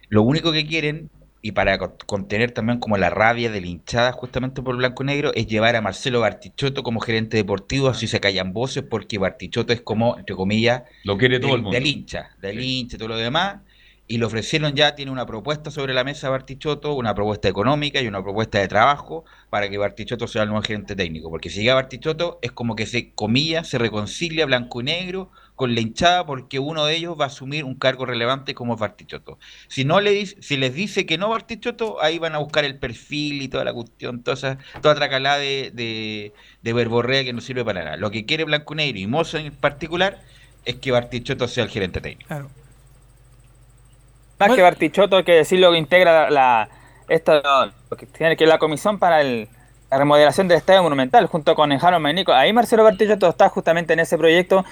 Lo único que quieren, y para co- contener también como la rabia de la hinchada justamente por blanco y negro, es llevar a Marcelo Bartichotto como gerente deportivo, así se callan voces, porque Bartichotto es como, entre comillas, Lo quiere todo del, el mundo. del hincha, del hincha y todo lo demás. Y le ofrecieron ya, tiene una propuesta sobre la mesa Bartichotto, una propuesta económica y una propuesta de trabajo para que Bartichotto sea el nuevo gerente técnico. Porque si llega Bartichotto es como que se, comillas, se reconcilia blanco y negro con la hinchada porque uno de ellos va a asumir un cargo relevante como Bartichotto. Si no le dice- si les dice que no Bartichotto, ahí van a buscar el perfil y toda la cuestión, toda, esa, toda tracalada de, de, de verborrea que no sirve para nada. Lo que quiere Blanco y Negro y Moza en particular es que Bartichotto sea el gerente técnico. Más que Bartichotto, hay que decir lo que integra la, la- esta, lo que tiene que la comisión para el- la remodelación del Estadio Monumental, junto con Enjaro Menico. Ahí Marcelo Bartichotto está justamente en ese proyecto,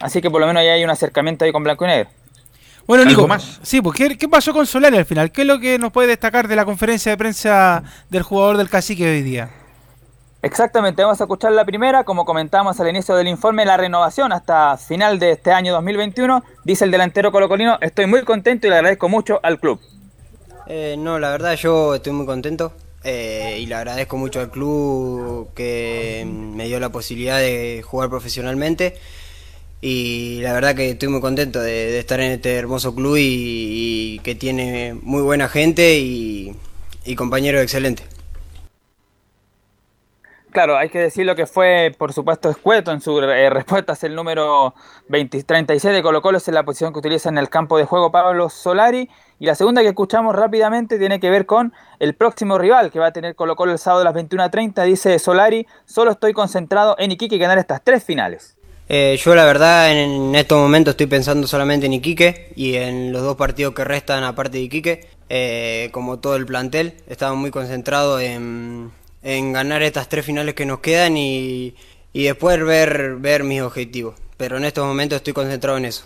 así que por lo menos ahí hay un acercamiento ahí con Blanco y Negro. Bueno, ¿Algo Nico, más? sí, pues ¿qué, qué pasó con Solari al final? ¿Qué es lo que nos puede destacar de la conferencia de prensa del jugador del cacique hoy día? Exactamente, vamos a escuchar la primera, como comentábamos al inicio del informe, la renovación hasta final de este año 2021, dice el delantero colocolino, estoy muy contento y le agradezco mucho al club. Eh, no, la verdad yo estoy muy contento eh, y le agradezco mucho al club que me dio la posibilidad de jugar profesionalmente y la verdad que estoy muy contento de, estar en este hermoso club y, que tiene muy buena gente y, y compañeros excelentes. Claro, hay que decirlo que fue, por supuesto, escueto en su eh, respuesta. Es el número 20, 36 de Colo Colo, es la posición que utiliza en el campo de juego Pablo Solari. Y la segunda que escuchamos rápidamente tiene que ver con el próximo rival que va a tener Colo Colo el sábado a las 21.30. Dice Solari, solo estoy concentrado en Iquique y ganar estas tres finales. Eh, yo la verdad en estos momentos estoy pensando solamente en Iquique y en los dos partidos que restan aparte de Iquique. Eh, como todo el plantel, estaba muy concentrado en, en ganar estas tres finales que nos quedan y, y después ver, ver mis objetivos. Pero en estos momentos estoy concentrado en eso.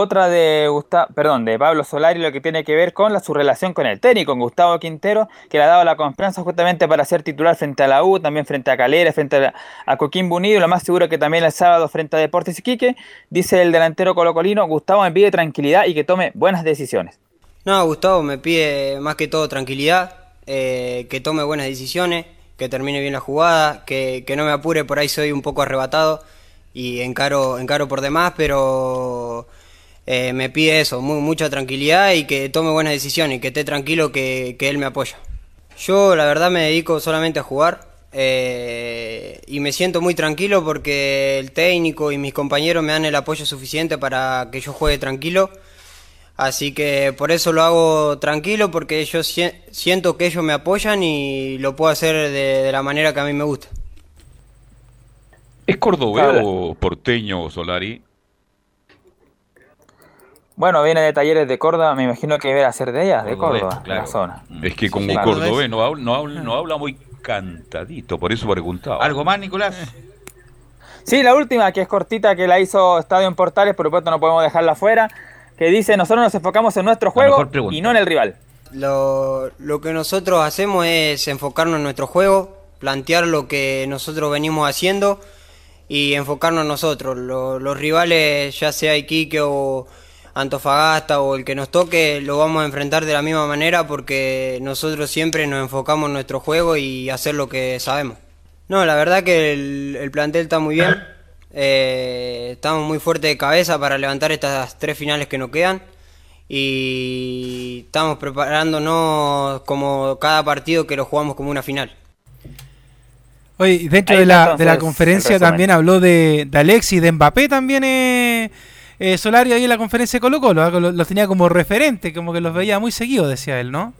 Otra de Gustavo, perdón, de Pablo Solari, lo que tiene que ver con la, su relación con el técnico, con Gustavo Quintero, que le ha dado la confianza justamente para ser titular frente a la U, también frente a Calera, frente a, a Coquimbo Unido, lo más seguro que también el sábado frente a Deportes Iquique, dice el delantero colocolino, Gustavo me pide tranquilidad y que tome buenas decisiones. No, Gustavo me pide más que todo tranquilidad, eh, que tome buenas decisiones, que termine bien la jugada, que, que no me apure, por ahí soy un poco arrebatado y encaro, encaro por demás, pero eh, me pide eso, mu- mucha tranquilidad y que tome buenas decisiones y que esté tranquilo que, que él me apoya. Yo la verdad me dedico solamente a jugar eh, y me siento muy tranquilo porque el técnico y mis compañeros me dan el apoyo suficiente para que yo juegue tranquilo. Así que por eso lo hago tranquilo porque yo si- siento que ellos me apoyan y lo puedo hacer de, de la manera que a mí me gusta. ¿Es cordobeo porteño Solari? Bueno, viene de talleres de Córdoba, me imagino que debe ser de ellas, de Córdoba, claro. la zona. Es que como Claro. cordobés no habla, no, habla, no habla muy cantadito, por eso preguntaba. ¿Algo más, Nicolás? Sí, la última, que es cortita, que la hizo Estadio en Portales, por supuesto no podemos dejarla fuera, que dice, nosotros nos enfocamos en nuestro juego y no en el rival. Lo, lo que nosotros hacemos es enfocarnos en nuestro juego, plantear lo que nosotros venimos haciendo y enfocarnos en nosotros. Lo- los rivales, ya sea Iquique o Antofagasta o el que nos toque, lo vamos a enfrentar de la misma manera porque nosotros siempre nos enfocamos en nuestro juego y hacer lo que sabemos. No, la verdad que el, el plantel está muy bien. Eh, estamos muy fuertes de cabeza para levantar estas tres finales que nos quedan. Y estamos preparándonos como cada partido que lo jugamos como una final. Oye, dentro de la, de la conferencia también habló de, de Alexis, de Mbappé también eh, eh, Solari ahí en la conferencia de Colo Colo, ¿ah? los, los tenía como referente, como que los veía muy seguido, decía él, ¿no?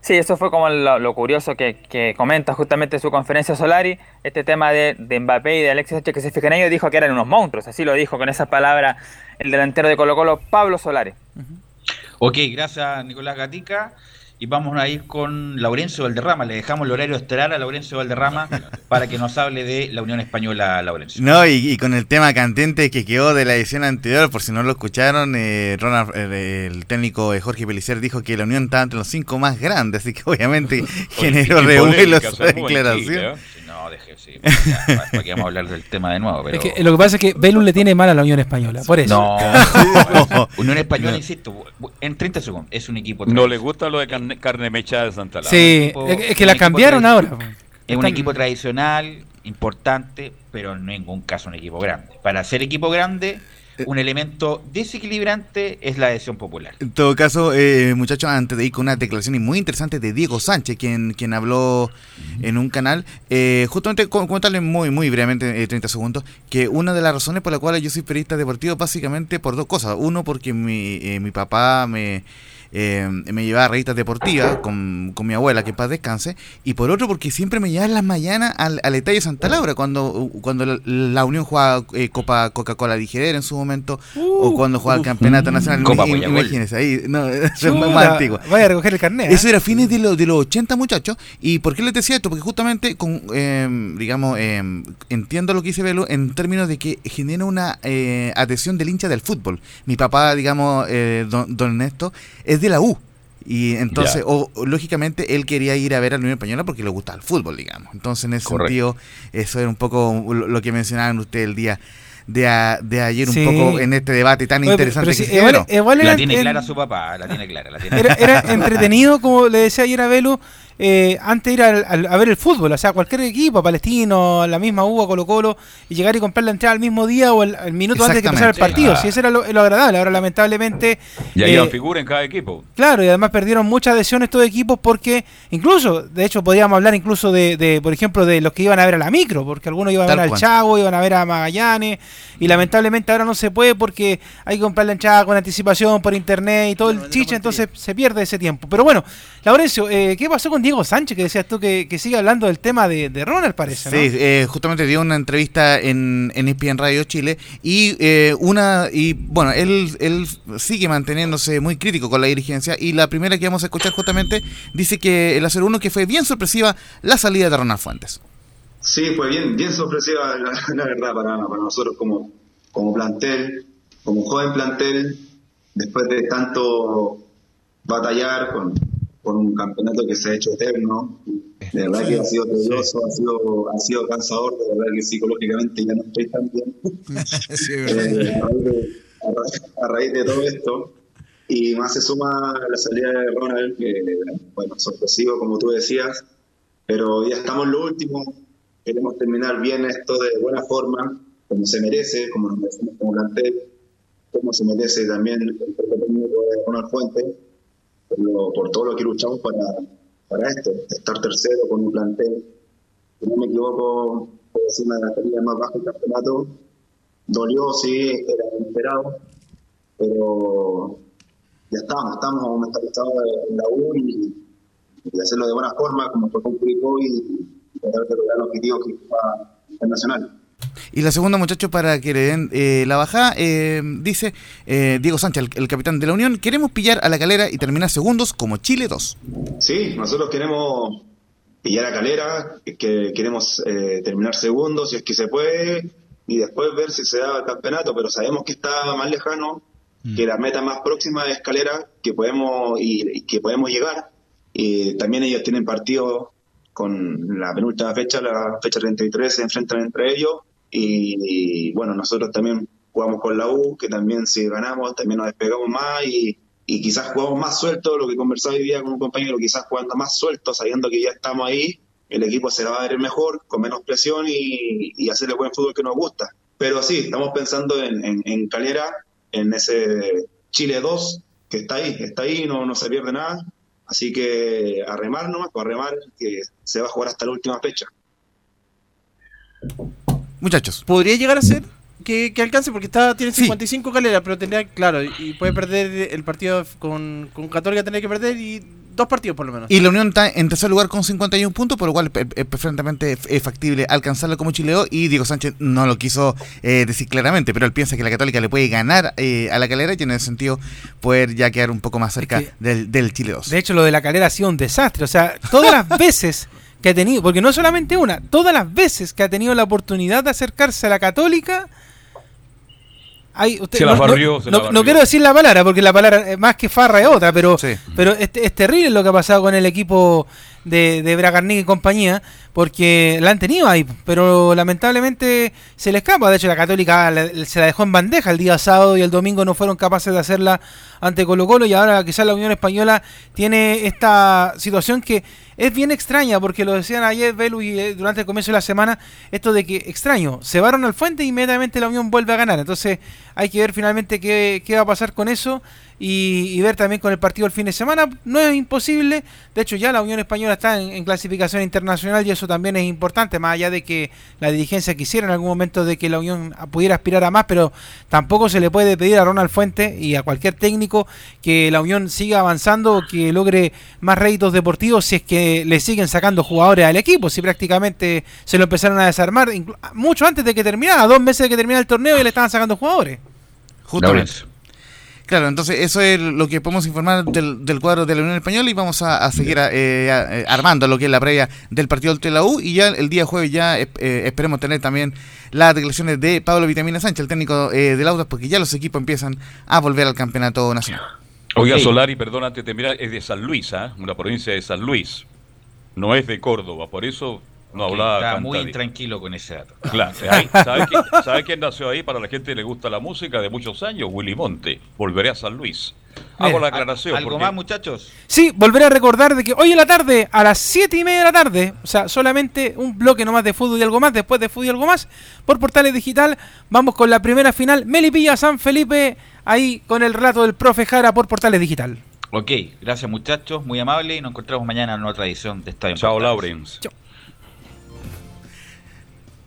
Sí, eso fue como lo, lo curioso que, que comenta justamente en su conferencia Solari, este tema de, de Mbappé y de Alexis Sánchez que se fijan en ellos, dijo que eran unos monstruos, así lo dijo con esas palabras el delantero de Colo Colo, Pablo Solari. Ok, gracias Nicolás Gatica. Y vamos a ir con Laurencio Valderrama. Le dejamos el horario estelar a Laurencio Valderrama para que nos hable de la Unión Española, Laurencio. No, y, y con el tema cantente que quedó de la edición anterior, por si no lo escucharon, eh, Ronald, eh, el técnico eh, Jorge Pelicer dijo que la Unión estaba entre los cinco más grandes, así que obviamente generó qué revuelo polémica, su se armó en declaración. Chile, ¿eh? Sí. ya, ¿Para qué vamos a hablar del tema de nuevo? Pero... Es que lo que pasa es que Belus le tiene mal a la Unión Española, por eso. No, Unión Española, insisto, en 30 segundos, es un equipo No le gusta lo de carne, carne mecha de Santa Laura. Sí, equipo- es que la cambiaron ahora. Es un equipo tradicional, importante, pero en ningún caso un equipo grande. Para ser equipo grande, un elemento desequilibrante es la adhesión popular. En todo caso, eh, muchachos, antes de ir con una declaración muy interesante de Diego Sánchez, quien, quien habló en un canal, eh, justamente co- comentarle muy, muy brevemente, eh, 30 segundos, que una de las razones por las cuales yo soy periodista deportivo, básicamente por dos cosas. Uno, porque mi, eh, mi papá me, eh, me llevaba a revistas deportivas con, con mi abuela, que en paz descanse, y por otro, porque siempre me llevaba en las mañanas al, al Estadio Santa Laura, cuando, cuando la, la Unión jugaba eh, Copa Coca-Cola Ligera en su momento, o cuando jugaba el Campeonato Nacional. Copa. Imagínense, ahí, no, eso es más antiguo. Vaya a recoger el carnet. ¿eh? Eso era fines de, los de los 80, muchachos. ¿Y por qué les decía esto? Porque justamente, con, eh, digamos, eh, entiendo lo que dice Velo en términos de que genera una eh, adhesión del hincha del fútbol. Mi papá, digamos, eh, don, don Ernesto, es de la U. Y entonces, o, o, lógicamente, él quería ir a ver a la Unión Española porque le gusta el fútbol, digamos. Entonces, en ese Correcto. sentido, eso era un poco lo, que mencionaban ustedes el día de, a- de ayer, Sí. un poco en este debate tan Oye, pero- interesante pero que sí, igual- igual La era- tiene en- clara su papá, la tiene clara. La tiene Era, clara. era entretenido, como le decía ayer a Velo, eh, antes de ir al- al- a ver el fútbol, o sea, cualquier equipo, palestino, la misma UA, Colo Colo, y llegar y comprar la entrada al mismo día o el, el minuto antes de que empezara el partido. Ah. Si eso era lo, lo agradable. Ahora, lamentablemente, Y ahí eh, figura en cada equipo. Claro, y además perdieron mucha adhesión estos equipos porque incluso, de hecho podríamos hablar incluso de, de, por ejemplo, de los que iban a ver a la micro, porque algunos iban a ver al. Chavo, iban a ver a Magallanes, y lamentablemente ahora no se puede porque hay que comprar la entrada con anticipación por internet y todo el chiche, entonces se pierde ese tiempo. Pero bueno, Laurencio, eh, ¿qué pasó con Diego Sánchez que decías tú que, que sigue hablando del tema de, de Ronald, parece? ¿no? Sí, eh, justamente dio una entrevista en, en ESPN Radio Chile y eh, una y bueno, él, él sigue manteniéndose muy crítico con la dirigencia y la primera que vamos a escuchar justamente dice que el hacer uno que fue bien sorpresiva la salida de Ronald Fuentes. Sí, fue bien, bien sorpresiva la, la verdad para, para nosotros como, como plantel, como joven plantel, después de tanto batallar con, con un campeonato que se ha hecho eterno. De verdad que ha sido tedioso, ha sido, ha sido cansador, de verdad que psicológicamente ya no estoy tan bien. Eh, a, raíz de, a ra- a raíz de todo esto. Y más se suma la salida de Ronald, que bueno, sorpresivo como tú decías, pero ya estamos en lo último, queremos terminar bien esto de buena forma, como se merece, como nos merecemos como plantel, como se merece también el técnico de Ronald Fuentes, por, lo- por todo lo que luchamos para, para esto, estar tercero con un plantel, si no me equivoco, por encima de la categoría más baja del campeonato, dolió, sí, era inesperado, pero ya estamos, estamos mentalizados en la U y, hacerlo de buena forma, como fue con Curicó y, tratar de lograr el objetivo que fue internacional. Y la segunda, muchachos, para que le den eh, la bajada, eh, dice eh, Diego Sánchez, el, el capitán de la Unión, queremos pillar a la calera y terminar segundos como Chile 2. Sí, nosotros queremos pillar a Calera, que queremos eh, terminar segundo si es que se puede y después ver si se da el campeonato, pero sabemos que está más lejano, que la meta más próxima es Calera, que podemos y, y que podemos llegar. Y también ellos tienen partido con la penúltima fecha, la fecha 33, se enfrentan entre ellos y, bueno, nosotros también jugamos con la U, que también si ganamos también nos despegamos más y, y quizás jugamos más suelto, lo que conversaba hoy día con un compañero, quizás jugando más suelto, sabiendo que ya estamos ahí, el equipo se va a ver mejor, con menos presión y, y hacer el buen fútbol que nos gusta. Pero sí, estamos pensando en, en, en Calera, en ese Chile 2, que está ahí, está ahí, no, no se pierde nada. Así que a remar nomás, pues a remar, que se va a jugar hasta la última fecha. Muchachos. Podría llegar a ser que, que alcance porque está tiene 55 caleras, pero tendría, claro, y puede perder el partido con, con Católica, tendría que perder y dos partidos por lo menos. Y la Unión está en tercer lugar con 51 puntos, por lo cual es es perfectamente es factible alcanzarlo como chileo. Y Diego Sánchez no lo quiso eh, decir claramente, pero él piensa que la Católica le puede ganar eh, a la calera y en ese sentido poder ya quedar un poco más cerca del, del Chile 2. De hecho, lo de la calera ha sido un desastre. O sea, todas las veces que ha tenido, porque no solamente una, todas las veces que ha tenido la oportunidad de acercarse a la católica, hay, usted- Se la no, no- barrió, se la no- no barrió. quiero decir la palabra, porque la palabra eh, más que farra es otra, pero, pero es, es terrible lo que ha pasado con el equipo de, de Bragarnik y compañía, porque la han tenido ahí, pero lamentablemente se le escapa. De hecho, la Católica se la dejó en bandeja el día sábado y el domingo no fueron capaces de hacerla ante Colo Colo y ahora quizás la Unión Española tiene esta situación que es bien extraña, porque lo decían ayer Belu y eh, durante el comienzo de la semana, esto de que extraño, se varon al fuente y inmediatamente la Unión vuelve a ganar. Entonces hay que ver finalmente qué, qué va a pasar con eso y, y ver también con el partido el fin de semana. No es imposible, de hecho ya la Unión Española está en, en clasificación internacional y eso también es importante, más allá de que la dirigencia quisiera en algún momento de que la Unión pudiera aspirar a más, pero tampoco se le puede pedir a Ronald Fuente y a cualquier técnico que la Unión siga avanzando, que logre más réditos deportivos si es que le siguen sacando jugadores al equipo, si prácticamente se lo empezaron a desarmar mucho antes de que terminara, dos meses de que terminara el torneo y le estaban sacando jugadores. Justamente. Claro, entonces eso es lo que podemos informar del, del cuadro de la Unión Española y vamos a, a seguir eh, a- eh, armando lo que es la previa del partido de la U y ya el día jueves ya eh, esperemos tener también las declaraciones de Pablo Vitamina Sánchez, el técnico eh, del Audas, porque ya los equipos empiezan a volver al campeonato nacional. Oiga, Ok. Solari, perdón, antes de terminar, es de San Luis, ¿ah? una provincia de San Luis. No es de Córdoba, por eso no hablaba. Está muy intranquilo con ese dato. Claro, ¿sabe, quién, sabe quién nació ahí? Para la gente que le gusta la música de muchos años, Willy Monte. Volveré a San Luis. Hago la aclaración. ¿Algo porque- más, muchachos? Sí, volveré a recordar de que hoy en la tarde, a las 7 y media de la tarde, o sea, solamente un bloque nomás de fútbol y algo más, después de fútbol y algo más, por Portales Digital, vamos con la primera final, Melipilla San Felipe, ahí con el relato del profe Jara por Portales Digital. Ok, gracias muchachos, muy amable y nos encontramos mañana en otra edición de Estadio Chao, Portales. Laurens.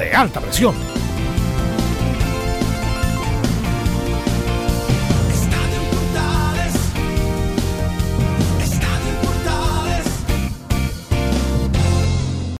de alta presión.